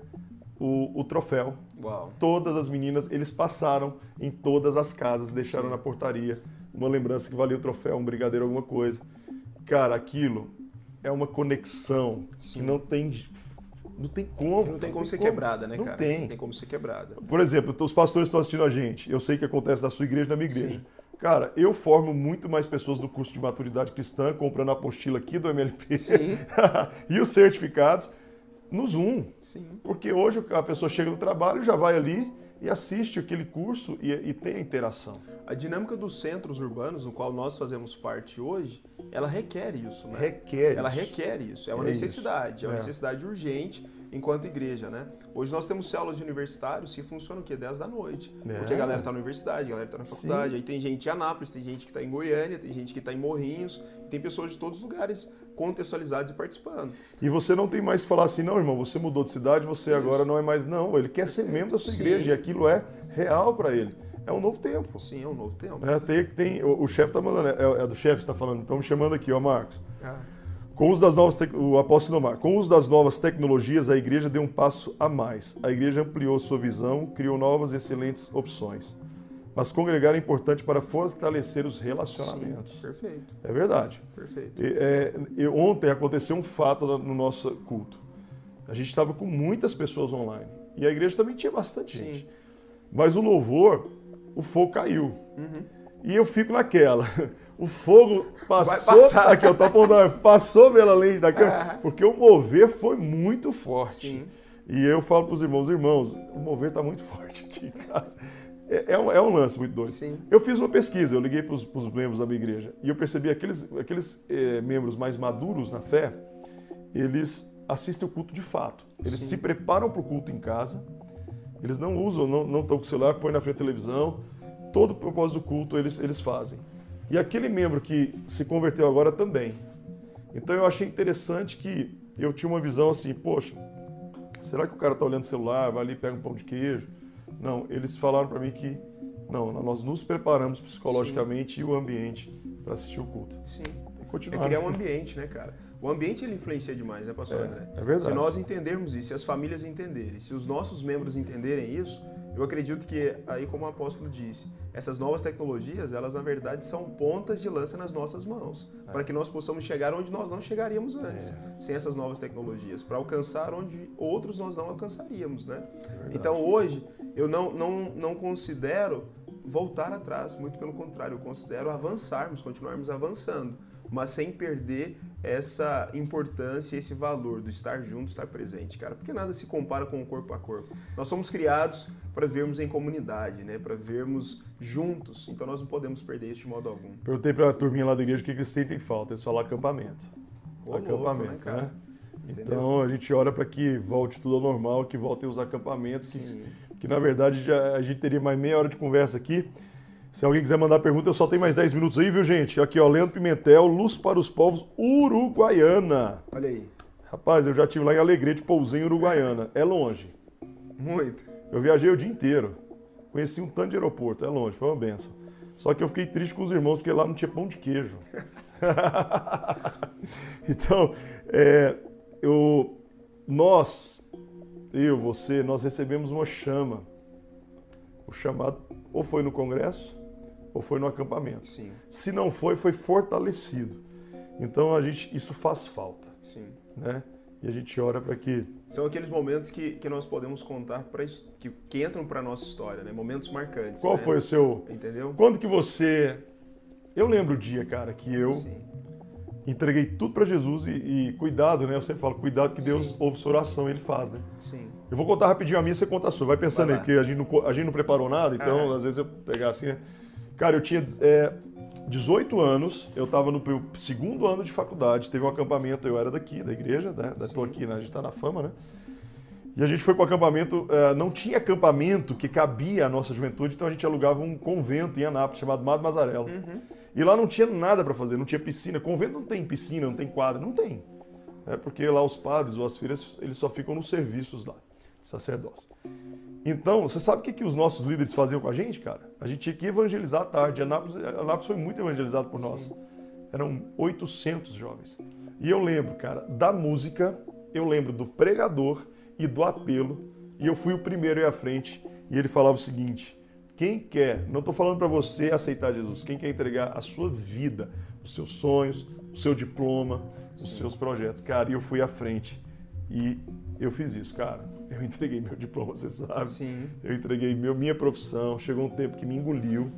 [SPEAKER 1] o, o troféu.
[SPEAKER 2] Uau.
[SPEAKER 1] Todas as meninas, eles passaram em todas as casas, deixaram Sim. na portaria uma lembrança que valia o troféu, um brigadeiro, alguma coisa. Cara, aquilo é uma conexão Sim. que não tem não tem como.
[SPEAKER 2] Que não tem como ser como. quebrada, né,
[SPEAKER 1] não
[SPEAKER 2] cara?
[SPEAKER 1] Tem.
[SPEAKER 2] Não tem como ser quebrada.
[SPEAKER 1] Por exemplo, os pastores estão assistindo a gente. Eu sei que acontece na sua igreja e na minha igreja. Sim. Cara, eu formo muito mais pessoas do curso de maturidade cristã, comprando a apostila aqui do MLP e os certificados no Zoom.
[SPEAKER 2] Sim.
[SPEAKER 1] Porque hoje a pessoa chega do trabalho, já vai ali e assiste aquele curso e, e tem a interação.
[SPEAKER 2] A dinâmica dos centros urbanos, no qual nós fazemos parte hoje, ela requer isso, né?
[SPEAKER 1] Requer
[SPEAKER 2] Ela isso. requer isso. É uma é necessidade, isso. é uma é. necessidade urgente enquanto igreja, né? Hoje nós temos células de universitários que funcionam o quê? 10 da noite. É. Porque a galera está na universidade, a galera está na faculdade. Sim. Aí tem gente em Anápolis, tem gente que está em Goiânia, tem gente que está em Morrinhos, tem pessoas de todos os lugares contextualizados e participando.
[SPEAKER 1] E você não tem mais que falar assim, não, irmão, você mudou de cidade, você Isso. agora não é mais. Não, ele quer ser membro da sua Sim. igreja e aquilo é real para ele. É um novo tempo.
[SPEAKER 2] Sim, é um novo tempo.
[SPEAKER 1] É, tem, tem, o, o chefe está mandando, é, é do chefe que está falando, estão me chamando aqui, ó, Marcos. Ah. Com o uso das novas o apóstolo Mar, com o uso das novas tecnologias, a igreja deu um passo a mais. A igreja ampliou sua visão, criou novas excelentes opções. Mas congregar é importante para fortalecer os relacionamentos.
[SPEAKER 2] Sim, perfeito.
[SPEAKER 1] É verdade.
[SPEAKER 2] Perfeito.
[SPEAKER 1] E, é, ontem aconteceu um fato no nosso culto. A gente estava com muitas pessoas online. E a igreja também tinha bastante Sim. gente. Mas o louvor, o fogo caiu. Uhum. E eu fico naquela. O fogo passou. Aqui, eu tô apontando, passou pela lente da câmera, porque o mover foi muito forte.
[SPEAKER 2] Sim.
[SPEAKER 1] E eu falo para os irmãos, irmãos, o mover está muito forte aqui, cara. É, é, um, é um lance muito doido.
[SPEAKER 2] Sim.
[SPEAKER 1] Eu fiz uma pesquisa, eu liguei para os membros da minha igreja e eu percebi aqueles, aqueles é, membros mais maduros na fé, eles assistem o culto de fato. Eles Sim. se preparam para o culto em casa, eles não usam, não estão com o celular, põem na frente da televisão. Todo o propósito do culto eles, eles fazem. E aquele membro que se converteu agora também. Então eu achei interessante que eu tinha uma visão assim, poxa, será que o cara está olhando o celular, vai ali pega um pão de queijo? Não, eles falaram para mim que não, nós nos preparamos psicologicamente Sim. e o ambiente para assistir o culto.
[SPEAKER 2] Sim. Tem que continuar. É criar um ambiente, né, cara? O ambiente ele influencia demais, né, pastor
[SPEAKER 1] é,
[SPEAKER 2] André?
[SPEAKER 1] É verdade.
[SPEAKER 2] Se nós entendermos isso, se as famílias entenderem, se os nossos membros entenderem isso, eu acredito que, aí como o apóstolo disse, essas novas tecnologias, elas na verdade são pontas de lança nas nossas mãos, é. para que nós possamos chegar onde nós não chegaríamos antes, é. sem essas novas tecnologias, para alcançar onde outros nós não alcançaríamos, né? É então hoje, eu não, não, não considero voltar atrás, muito pelo contrário, eu considero avançarmos, continuarmos avançando, mas sem perder essa importância, esse valor do estar junto, estar presente, cara. Porque nada se compara com o corpo a corpo. Nós somos criados para vermos em comunidade, né? Para vermos juntos. Então nós não podemos perder isso de modo algum.
[SPEAKER 1] Perguntei para a turminha lá da igreja o que eles sentem falta. Eles falaram acampamento.
[SPEAKER 2] Ô, acampamento, louco, né, né?
[SPEAKER 1] Então a gente ora para que volte tudo ao normal, que voltem os acampamentos, que, que, na verdade já, a gente teria mais meia hora de conversa aqui. Se alguém quiser mandar pergunta, eu só tenho mais 10 minutos aí, viu, gente? Aqui, ó, Leandro Pimentel, Luz para os Povos, Uruguaiana.
[SPEAKER 2] Olha aí.
[SPEAKER 1] Rapaz, eu já estive lá em Alegrete, Pouzinho, Uruguaiana. É longe.
[SPEAKER 2] Muito.
[SPEAKER 1] Eu viajei o dia inteiro. Conheci um tanto de aeroporto, é longe, foi uma benção. Só que eu fiquei triste com os irmãos, porque lá não tinha pão de queijo. então, é, eu, nós, eu, você, nós recebemos uma chama. O chamado ou foi no congresso ou foi no acampamento.
[SPEAKER 2] Sim.
[SPEAKER 1] Se não foi, foi fortalecido. Então a gente isso faz falta.
[SPEAKER 2] Sim.
[SPEAKER 1] Né? E a gente ora para que
[SPEAKER 2] são aqueles momentos que, que nós podemos contar para que, que entram para nossa história, né? Momentos marcantes.
[SPEAKER 1] Qual
[SPEAKER 2] né?
[SPEAKER 1] foi o seu?
[SPEAKER 2] Entendeu?
[SPEAKER 1] Quando que você Eu lembro o dia, cara, que eu Sim. entreguei tudo para Jesus e, e, cuidado, né? Eu sempre falo, cuidado que Deus Sim. ouve sua oração, ele faz, né?
[SPEAKER 2] Sim.
[SPEAKER 1] Eu vou contar rapidinho a minha, você conta a sua. Vai pensando Vai aí, porque a gente, não, a gente não preparou nada, então às vezes eu pegar assim, né? Cara, eu tinha é, 18 anos, eu estava no segundo ano de faculdade, teve um acampamento, eu era daqui, da igreja, né? Estou aqui, né? A gente está na fama, né? E a gente foi para o acampamento, é, não tinha acampamento que cabia à nossa juventude, então a gente alugava um convento em Anápolis chamado Mado Mazarello. Uhum. E lá não tinha nada para fazer, não tinha piscina. Convento não tem piscina, não tem quadra, não tem. né? porque lá os padres ou as filhas, eles só ficam nos serviços lá, sacerdócio. Então, você sabe o que, que os nossos líderes faziam com a gente, cara? A gente tinha que evangelizar à tarde. Anápolis, Anápolis foi muito evangelizado por nós. Sim. Eram 800 jovens. E eu lembro, cara, da música, eu lembro do pregador e do apelo. E eu fui o primeiro e à frente. E ele falava o seguinte: quem quer, não estou falando para você aceitar Jesus, quem quer entregar a sua vida, os seus sonhos, o seu diploma, os Sim. seus projetos. Cara, e eu fui à frente. E eu fiz isso, cara. Eu entreguei meu diploma, você sabe.
[SPEAKER 2] Sim.
[SPEAKER 1] Eu entreguei meu, minha profissão. Chegou um tempo que me engoliu,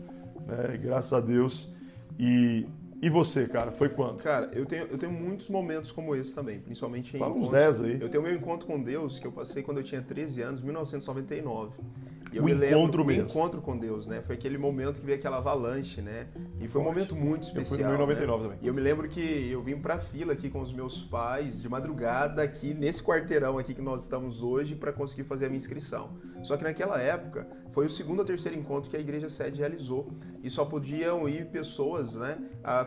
[SPEAKER 1] né? Graças a Deus. E, e você, cara, foi quando?
[SPEAKER 2] Cara, eu tenho, eu tenho muitos momentos como esse também, principalmente em.
[SPEAKER 1] Fala uns 10 aí.
[SPEAKER 2] Eu tenho meu encontro com Deus que eu passei quando eu tinha 13 anos, 1999.
[SPEAKER 1] Eu o me encontro
[SPEAKER 2] lembro,
[SPEAKER 1] mesmo.
[SPEAKER 2] O encontro com Deus, né? Foi aquele momento que veio aquela avalanche, né? E foi um momento muito especial. Eu
[SPEAKER 1] fui em 99
[SPEAKER 2] né?
[SPEAKER 1] também.
[SPEAKER 2] E eu me lembro que eu vim pra fila aqui com os meus pais de madrugada aqui nesse quarteirão aqui que nós estamos hoje para conseguir fazer a minha inscrição. Só que naquela época foi o segundo ou terceiro encontro que a igreja sede realizou e só podiam ir pessoas, né,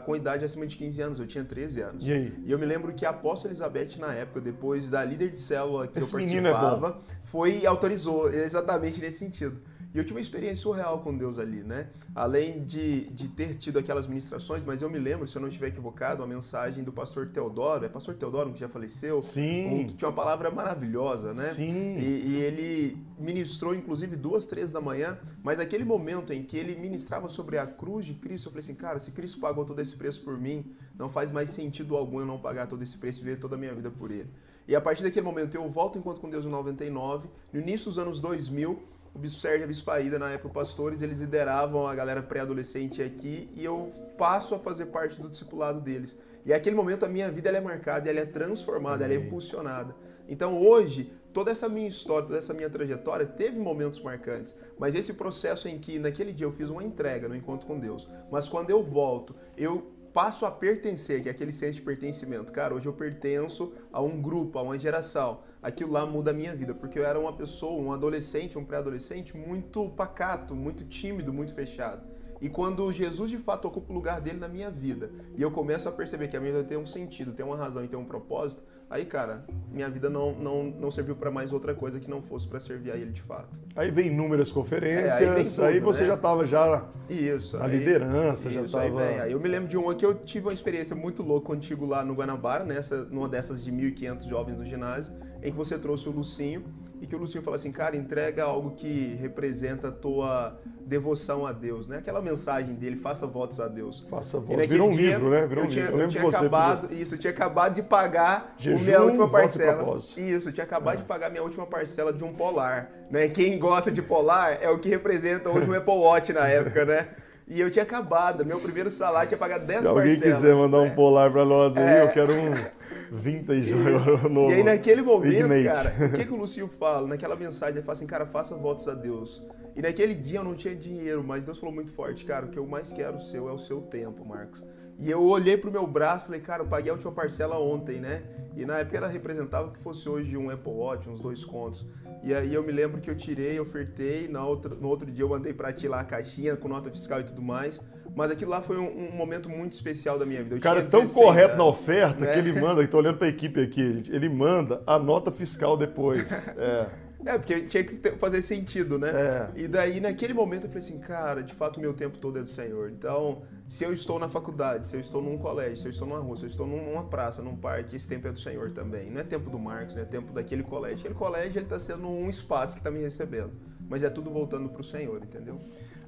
[SPEAKER 2] com idade acima de 15 anos. Eu tinha 13 anos.
[SPEAKER 1] E aí?
[SPEAKER 2] E eu me lembro que a apóstola Elizabeth na época, depois da líder de célula que
[SPEAKER 1] Esse
[SPEAKER 2] eu
[SPEAKER 1] participava, é
[SPEAKER 2] foi e autorizou exatamente nesse sentido. E eu tive uma experiência surreal com Deus ali, né? Além de, de ter tido aquelas ministrações, mas eu me lembro, se eu não estiver equivocado, a mensagem do pastor Teodoro, é pastor Teodoro que já faleceu?
[SPEAKER 1] Sim.
[SPEAKER 2] que tinha uma palavra maravilhosa, né?
[SPEAKER 1] Sim.
[SPEAKER 2] E, e, ele ministrou, inclusive, duas, três da manhã, mas aquele momento em que ele ministrava sobre a cruz de Cristo, eu falei assim, cara, se Cristo pagou todo esse preço por mim, não faz mais sentido algum eu não pagar todo esse preço e viver toda a minha vida por ele. E a partir daquele momento eu volto enquanto com Deus em 99, no início dos anos 2000, o Bispo Sérgio e a Bispo Aida, na época pastores, eles lideravam a galera pré-adolescente aqui e eu passo a fazer parte do discipulado deles. E aquele momento a minha vida ela é marcada, ela é transformada, ela é impulsionada. Então hoje, toda essa minha história, toda essa minha trajetória teve momentos marcantes, mas esse processo em que naquele dia eu fiz uma entrega no encontro com Deus, mas quando eu volto, eu passo a pertencer, que é aquele senso de pertencimento. Cara, hoje eu pertenço a um grupo, a uma geração. Aquilo lá muda a minha vida, porque eu era uma pessoa, um adolescente, um pré-adolescente muito pacato, muito tímido, muito fechado. E quando Jesus de fato ocupa o lugar dele na minha vida, e eu começo a perceber que a minha vida tem um sentido, tem uma razão e tem um propósito, aí, cara, minha vida não, não, não serviu para mais outra coisa que não fosse para servir a ele de fato.
[SPEAKER 1] Aí vem inúmeras conferências, é, aí, tudo, aí, você né? já estava já
[SPEAKER 2] isso,
[SPEAKER 1] na aí, liderança,
[SPEAKER 2] isso,
[SPEAKER 1] já estava...
[SPEAKER 2] Aí, aí eu me lembro de uma que eu tive uma experiência muito louca contigo lá no Guanabara, nessa, numa dessas de 1.500 jovens do ginásio, em que você trouxe o Lucinho, e que o Lucinho fala assim, cara, entrega algo que representa a tua devoção a Deus, né? Aquela mensagem dele, faça votos a Deus.
[SPEAKER 1] Faça votos. Virou um dia, livro, né? Virou
[SPEAKER 2] eu
[SPEAKER 1] um
[SPEAKER 2] tinha,
[SPEAKER 1] livro.
[SPEAKER 2] Eu, eu tinha
[SPEAKER 1] você,
[SPEAKER 2] acabado,
[SPEAKER 1] porque...
[SPEAKER 2] isso, eu tinha acabado de pagar
[SPEAKER 1] Jejum,
[SPEAKER 2] a minha última parcela.
[SPEAKER 1] Isso,
[SPEAKER 2] eu tinha acabado é. de pagar a minha última parcela de um Polar, né? Quem gosta de Polar é o que representa hoje um Apple Watch na época, né? E eu tinha acabado, meu primeiro salário tinha pagado 10 parcelas.
[SPEAKER 1] Se alguém
[SPEAKER 2] parcelas,
[SPEAKER 1] quiser mandar
[SPEAKER 2] né?
[SPEAKER 1] um Polar pra nós aí, é... eu quero um vintage agora novo.
[SPEAKER 2] E aí naquele momento, Ignite. cara, o que, que o Lucio fala? Naquela mensagem, ele fala assim, cara, faça votos a Deus. E naquele dia eu não tinha dinheiro, mas Deus falou muito forte, cara, o que eu mais quero seu é o seu tempo, Marcos. E eu olhei pro meu braço e falei, cara, eu paguei a última parcela ontem, né? E na época ela representava que fosse hoje um Apple Watch, uns dois contos. E aí eu me lembro que eu tirei, ofertei, na outra, no outro dia eu mandei para ti lá a caixinha com nota fiscal e tudo mais. Mas aquilo lá foi um, um momento muito especial da minha vida. Eu
[SPEAKER 1] cara, é tão correto anos, na oferta né? que ele manda, estou olhando para a equipe aqui, ele manda a nota fiscal depois. É.
[SPEAKER 2] É, porque tinha que fazer sentido, né?
[SPEAKER 1] É.
[SPEAKER 2] E daí, naquele momento, eu falei assim, cara, de fato, o meu tempo todo é do Senhor. Então, se eu estou na faculdade, se eu estou num colégio, se eu estou numa rua, se eu estou numa praça, num parque, esse tempo é do Senhor também. Não é tempo do Marcos, não é tempo daquele colégio. Aquele colégio, ele está sendo um espaço que está me recebendo. Mas é tudo voltando para o Senhor, entendeu?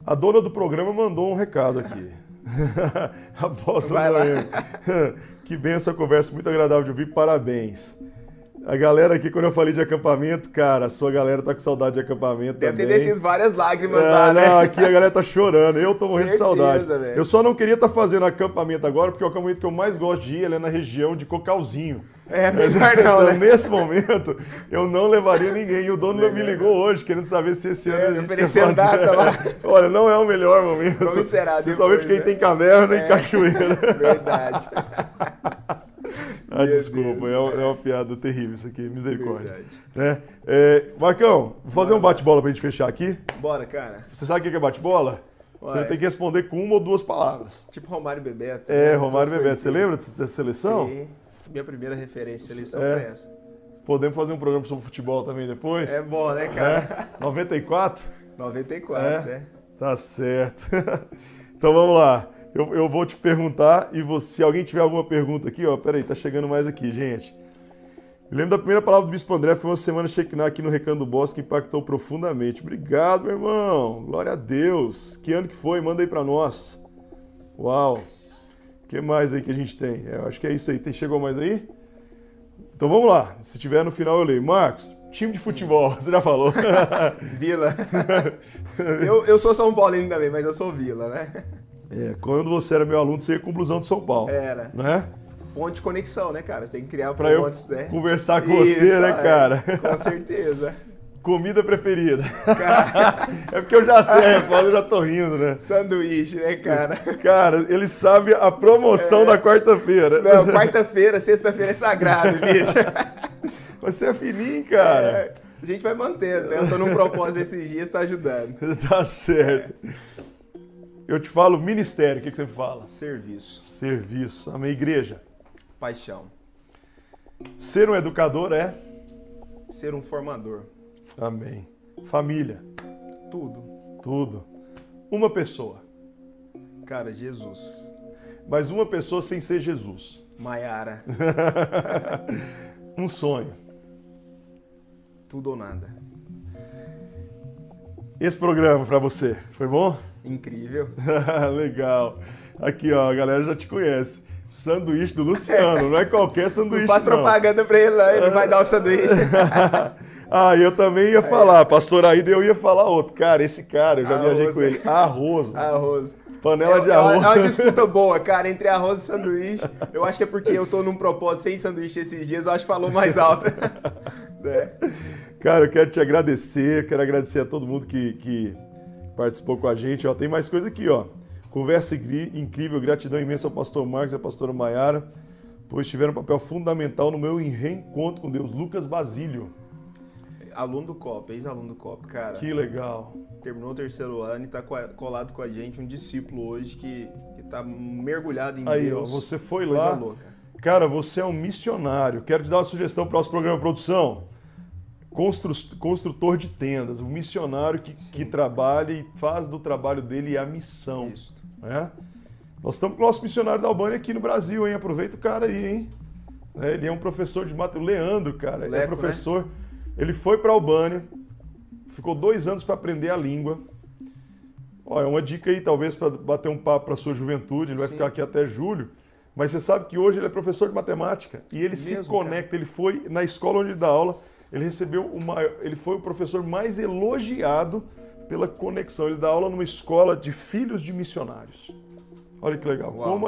[SPEAKER 1] A dona do programa mandou um recado aqui. Apóstolo Noemi. que benção a conversa, muito agradável de ouvir, parabéns. A galera aqui, quando eu falei de acampamento, cara, a sua galera tá com saudade de acampamento
[SPEAKER 2] Deve
[SPEAKER 1] também.
[SPEAKER 2] ter descido várias lágrimas
[SPEAKER 1] é,
[SPEAKER 2] lá, né?
[SPEAKER 1] Não, aqui a galera tá chorando. Eu tô morrendo
[SPEAKER 2] Certeza,
[SPEAKER 1] de saudade.
[SPEAKER 2] Véio.
[SPEAKER 1] Eu só não queria estar tá fazendo acampamento agora, porque o acampamento que eu mais gosto de ir é na região de Cocalzinho.
[SPEAKER 2] É, melhor não,
[SPEAKER 1] então,
[SPEAKER 2] né?
[SPEAKER 1] Nesse momento, eu não levaria ninguém. E o dono me ligou hoje, querendo saber se esse ano
[SPEAKER 2] é,
[SPEAKER 1] a gente
[SPEAKER 2] quer data lá.
[SPEAKER 1] Olha, não é o melhor momento.
[SPEAKER 2] Vamos será depois,
[SPEAKER 1] Principalmente quem
[SPEAKER 2] né?
[SPEAKER 1] tem caverna
[SPEAKER 2] É.
[SPEAKER 1] e cachoeira.
[SPEAKER 2] Verdade.
[SPEAKER 1] Ah, desculpa,
[SPEAKER 2] Deus,
[SPEAKER 1] é, uma-
[SPEAKER 2] é.
[SPEAKER 1] uma piada terrível isso aqui, misericórdia.
[SPEAKER 2] Verdade.
[SPEAKER 1] Né? É, Marcão, vou fazer um bate-bola pra gente fechar aqui.
[SPEAKER 2] Bora, cara.
[SPEAKER 1] Você sabe o que é bate-bola? Você tem que responder com uma ou duas palavras.
[SPEAKER 2] Tipo Romário Bebeto.
[SPEAKER 1] É,
[SPEAKER 2] né?
[SPEAKER 1] Romário Bebeto. Você lembra dessa seleção?
[SPEAKER 2] Sim. Minha primeira referência lição
[SPEAKER 1] É.
[SPEAKER 2] foi essa.
[SPEAKER 1] Podemos fazer um programa sobre futebol também depois?
[SPEAKER 2] É bom, né, cara?
[SPEAKER 1] É? 94?
[SPEAKER 2] 94,
[SPEAKER 1] É.
[SPEAKER 2] né?
[SPEAKER 1] Tá certo. então vamos lá. Eu, eu vou te perguntar e você, se alguém tiver alguma pergunta aqui, ó, peraí, tá chegando mais aqui, gente. Me lembro da primeira palavra do Bispo André, foi uma semana Shekinah aqui no Recanto do Bosque, que impactou profundamente. Obrigado, meu irmão. Glória a Deus. Que ano que foi? Manda aí pra nós. Uau. O que mais aí que a gente tem? É, eu acho que é isso aí. Tem, chegou mais aí? Então vamos lá. Se tiver no final eu leio. Marcos, time de futebol, você já falou.
[SPEAKER 2] Vila. eu, eu sou São Paulino também, mas eu sou Vila, né?
[SPEAKER 1] É, quando você era meu aluno, você ia com blusão de São Paulo.
[SPEAKER 2] Era.
[SPEAKER 1] Né?
[SPEAKER 2] Ponte de conexão, né, cara? Você tem que criar
[SPEAKER 1] Pra eu
[SPEAKER 2] pontes, né?
[SPEAKER 1] conversar com
[SPEAKER 2] Isso,
[SPEAKER 1] você, né,
[SPEAKER 2] é,
[SPEAKER 1] cara?
[SPEAKER 2] Com certeza.
[SPEAKER 1] Comida preferida. é porque eu já sei a resposta, eu já tô rindo, né?
[SPEAKER 2] Sanduíche, né, cara?
[SPEAKER 1] Cara, ele sabe a promoção da quarta-feira.
[SPEAKER 2] É. Não, quarta-feira, sexta-feira é sagrado, bicho.
[SPEAKER 1] Você é fininho, cara.
[SPEAKER 2] É, a gente vai mantendo, né? Eu tô num propósito esses dias, tá ajudando.
[SPEAKER 1] Tá certo. Eu te falo ministério, o que, que você me fala?
[SPEAKER 2] Serviço,
[SPEAKER 1] Serviço. Amém, igreja.
[SPEAKER 2] paixão,
[SPEAKER 1] Ser um educador é?
[SPEAKER 2] ser um formador,
[SPEAKER 1] Amém. Família.
[SPEAKER 2] tudo.
[SPEAKER 1] Tudo. Uma pessoa.
[SPEAKER 2] Cara, Jesus,
[SPEAKER 1] Mas uma pessoa sem ser Jesus.
[SPEAKER 2] Maiara,
[SPEAKER 1] Um sonho.
[SPEAKER 2] tudo ou nada.
[SPEAKER 1] Esse programa pra você, foi bom?
[SPEAKER 2] Incrível.
[SPEAKER 1] Legal. Aqui, ó, a galera já te conhece. Sanduíche do Luciano, não é qualquer sanduíche.
[SPEAKER 2] Não faz
[SPEAKER 1] não.
[SPEAKER 2] propaganda pra ele lá, ele vai dar o sanduíche.
[SPEAKER 1] ah, eu também ia falar. Pastor Aida, eu ia falar outro. Cara, esse cara, eu já
[SPEAKER 2] Arroz,
[SPEAKER 1] viajei com
[SPEAKER 2] né?
[SPEAKER 1] ele. Arroz.
[SPEAKER 2] Arroz.
[SPEAKER 1] Panela
[SPEAKER 2] é,
[SPEAKER 1] de
[SPEAKER 2] é uma-
[SPEAKER 1] arroz.
[SPEAKER 2] É uma disputa boa, cara, entre arroz e sanduíche. Eu acho que é porque eu tô num propósito sem sanduíche esses dias, eu acho que falou mais alto. né?
[SPEAKER 1] Cara, eu quero te agradecer, quero agradecer a todo mundo que, que participou com a gente. Ó, tem mais coisa aqui, ó. Conversa incrível, gratidão imensa ao pastor Marcos e à pastora Maiara, pois tiveram um papel fundamental no meu reencontro com Deus. Lucas Basílio.
[SPEAKER 2] Aluno do COP, ex-aluno do COP, cara.
[SPEAKER 1] Que legal.
[SPEAKER 2] Terminou o terceiro ano e tá co- colado com a gente, um discípulo hoje que, que tá mergulhado em
[SPEAKER 1] Aí, ó,
[SPEAKER 2] Deus.
[SPEAKER 1] você foi
[SPEAKER 2] Coisa
[SPEAKER 1] lá.
[SPEAKER 2] louca.
[SPEAKER 1] Cara, você é um missionário. Quero te dar uma sugestão para o nosso programa de produção. Constru- construtor de tendas, um missionário que, que trabalha e faz do trabalho dele a missão. Né? Nós estamos com o nosso missionário da Albânia aqui no Brasil, hein? Aproveita o cara aí, hein? É, ele é um professor de matemática. Leandro, cara, ele é
[SPEAKER 2] Leco, né?
[SPEAKER 1] professor. Ele foi para a Albânia, ficou dois anos para aprender a língua. Ó, é uma dica aí, talvez, para bater um papo para sua juventude. Ele vai
[SPEAKER 2] Sim.
[SPEAKER 1] ficar aqui até julho. Mas você sabe que hoje ele é professor de matemática e ele se
[SPEAKER 2] Mesmo,
[SPEAKER 1] conecta. Ele foi na escola onde ele dá aula. Ele recebeu o maior, ele foi o professor mais elogiado pela conexão. Ele dá aula numa escola de filhos de missionários. Olha que legal.
[SPEAKER 2] Uau.
[SPEAKER 1] Como,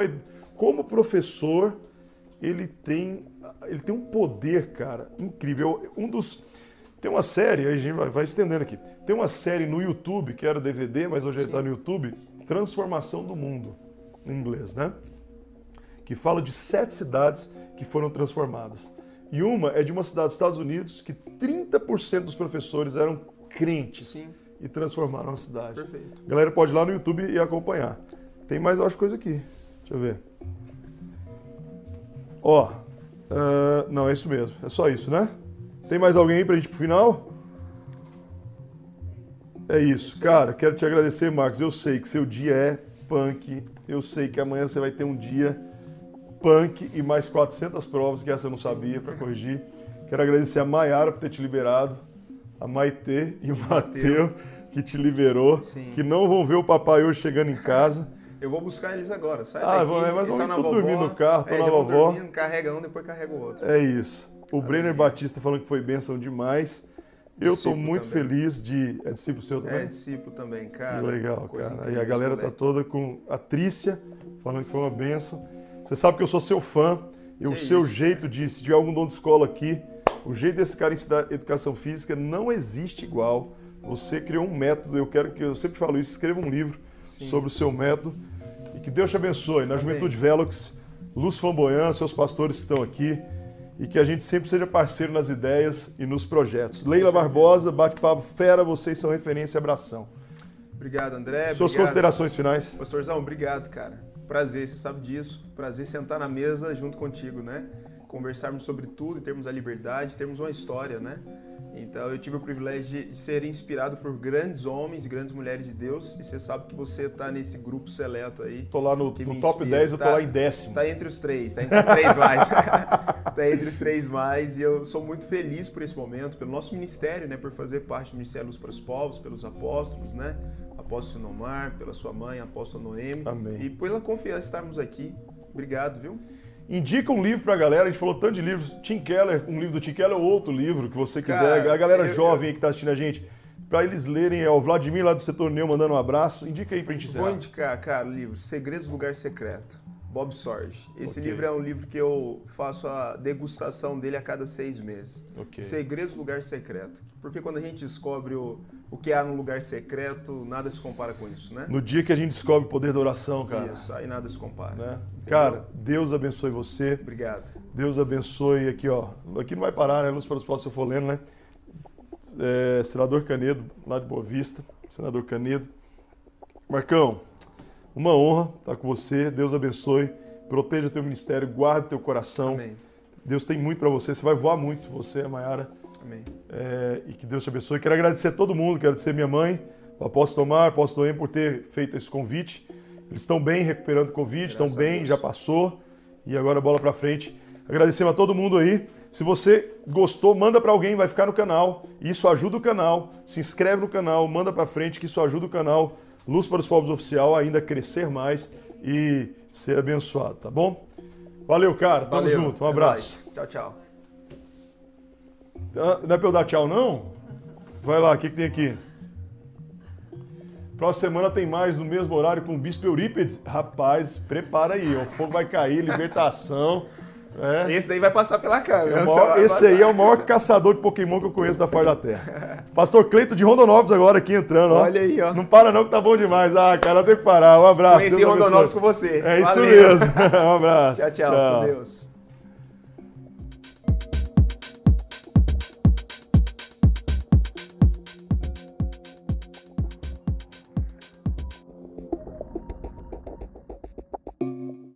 [SPEAKER 1] como professor, ele tem, ele tem um poder, cara, incrível. Um dos tem uma série, aí a gente vai, vai estendendo aqui. Tem uma série no YouTube, que era DVD, mas hoje ele está no YouTube, Transformação do Mundo, em inglês, né? Que fala de sete cidades que foram transformadas. E uma é de uma cidade dos Estados Unidos que 30% dos professores eram crentes
[SPEAKER 2] Sim.
[SPEAKER 1] e transformaram a cidade.
[SPEAKER 2] Perfeito.
[SPEAKER 1] A galera pode ir lá no YouTube e acompanhar. Tem mais, eu acho, coisa aqui. Deixa eu ver. Ó, ah, não, é isso mesmo. É só isso, né? Tem mais alguém aí pra gente ir pro final? É isso. Cara, quero te agradecer, Marcos. Eu sei que seu dia é punk. Eu sei que amanhã você vai ter um dia punk e mais 400 provas, que essa eu não sabia, pra corrigir. Quero agradecer a Maiara por ter te liberado, a Maitê e o Mateu, que te liberou,
[SPEAKER 2] Sim.
[SPEAKER 1] que não vão ver o papai hoje chegando em casa.
[SPEAKER 2] Eu vou buscar eles agora. Sai
[SPEAKER 1] Ah,
[SPEAKER 2] daqui.
[SPEAKER 1] é, mas vão
[SPEAKER 2] estão
[SPEAKER 1] ir tudo dormindo no carro, tão
[SPEAKER 2] é,
[SPEAKER 1] na vovó.
[SPEAKER 2] dormindo, carrega um, depois carrega o outro.
[SPEAKER 1] É isso. O Brenner Batista falando que foi bênção demais. Eu estou muito
[SPEAKER 2] também.
[SPEAKER 1] feliz de. É discípulo seu também?
[SPEAKER 2] É, discípulo também, cara.
[SPEAKER 1] Que legal, cara. E a galera tá toda com a Trícia, falando que foi uma benção. Você sabe que eu sou seu fã. E o
[SPEAKER 2] Que
[SPEAKER 1] seu
[SPEAKER 2] isso,
[SPEAKER 1] jeito de, se tiver algum dom de escola aqui, o jeito desse cara ensinar educação física não existe igual. Você criou um método, eu quero que, eu sempre falo isso, escreva um livro sobre o seu método. E que Deus te abençoe. Na
[SPEAKER 2] Amém.
[SPEAKER 1] Juventude Velox, Luz Flamboyant, seus pastores que estão aqui. E que a gente sempre seja parceiro nas ideias e nos projetos. Leila Barbosa, bate-papo fera, vocês são referência e abração.
[SPEAKER 2] Obrigado, André.
[SPEAKER 1] Suas
[SPEAKER 2] obrigado.
[SPEAKER 1] considerações finais?
[SPEAKER 2] Pastorzão, obrigado, cara. Prazer, você sabe disso. Prazer sentar na mesa junto contigo, né? conversarmos sobre tudo, termos a liberdade, termos uma história, né? Então eu tive o privilégio de ser inspirado por grandes homens e grandes mulheres de Deus. E você sabe que você está nesse grupo seleto aí.
[SPEAKER 1] Tô lá no, no top 10, eu tô tá, lá em décimo.
[SPEAKER 2] Tá entre os três, tá entre os três mais. tá entre os três mais. E eu sou muito feliz por esse momento, pelo nosso ministério, né? Por fazer parte do Ministério Luz para os Povos, pelos apóstolos, né? Apóstolo Nomar, pela sua mãe, apóstolo Noemi.
[SPEAKER 1] Amém.
[SPEAKER 2] E pela confiança de estarmos aqui. Obrigado, viu?
[SPEAKER 1] Indica um livro pra galera, a gente falou tanto de livros. Tim Keller, um livro do Tim Keller ou outro livro que você quiser. Cara, a galera eu, jovem eu... aí que tá assistindo a gente, para eles lerem, é o Vladimir lá do Setor Neu mandando um abraço. Indica aí pra gente encerrar.
[SPEAKER 2] Vou indicar, cara, o livro Segredos do Lugar Secreto, Bob Sorge. Esse okay. livro é um livro que eu faço a degustação dele a cada seis meses.
[SPEAKER 1] Okay.
[SPEAKER 2] Segredos do Lugar Secreto. Porque quando a gente descobre o o que há no lugar secreto, nada se compara com isso, né?
[SPEAKER 1] No dia que a gente descobre o poder da oração, cara.
[SPEAKER 2] Isso, aí nada se compara.
[SPEAKER 1] Né? Cara, Deus abençoe você.
[SPEAKER 2] Obrigado.
[SPEAKER 1] Deus abençoe aqui, ó. Aqui não vai parar, né? Luz para os próximos, eu for lendo, né? É, senador Canedo, lá de Boa Vista. Senador Canedo. Marcão, uma honra estar com você. Deus abençoe. Proteja o teu ministério, guarde teu coração.
[SPEAKER 2] Amém.
[SPEAKER 1] Deus tem muito para você. Você vai voar muito, você, a Mayara.
[SPEAKER 2] Amém.
[SPEAKER 1] É, e que Deus te abençoe. Quero agradecer a todo mundo, quero agradecer minha mãe, o apóstolo Tomar, o apóstolo Em por ter feito esse convite. Eles estão bem recuperando o Covid, estão bem, já passou. E agora bola para frente. Agradecemos a todo mundo aí. Se você gostou, manda para alguém, vai ficar no canal. Isso ajuda o canal. Se inscreve no canal, manda para frente, que isso ajuda o canal Luz para os Povos Oficial a ainda crescer mais e ser abençoado, tá bom? Valeu, cara. Tamo
[SPEAKER 2] Valeu.
[SPEAKER 1] junto. Um abraço.
[SPEAKER 2] É tchau, tchau.
[SPEAKER 1] Não é pra eu dar tchau, não? Vai lá, o que, que tem aqui? Próxima semana tem mais no mesmo horário com o Bispo Eurípides. Rapaz, prepara aí, o fogo vai cair, libertação.
[SPEAKER 2] É. Esse daí vai passar pela câmera.
[SPEAKER 1] É maior, esse aí é o maior caçador de Pokémon que eu conheço da face da Terra. Pastor Cleito de Rondonópolis agora aqui entrando. Ó.
[SPEAKER 2] Olha aí, ó.
[SPEAKER 1] Não para não que tá bom demais. Ah, cara, tem que parar. Um abraço.
[SPEAKER 2] Conheci Deus Rondonópolis com você.
[SPEAKER 1] É Valeu. isso mesmo. um abraço.
[SPEAKER 2] Tchau, tchau. tchau. Com Deus.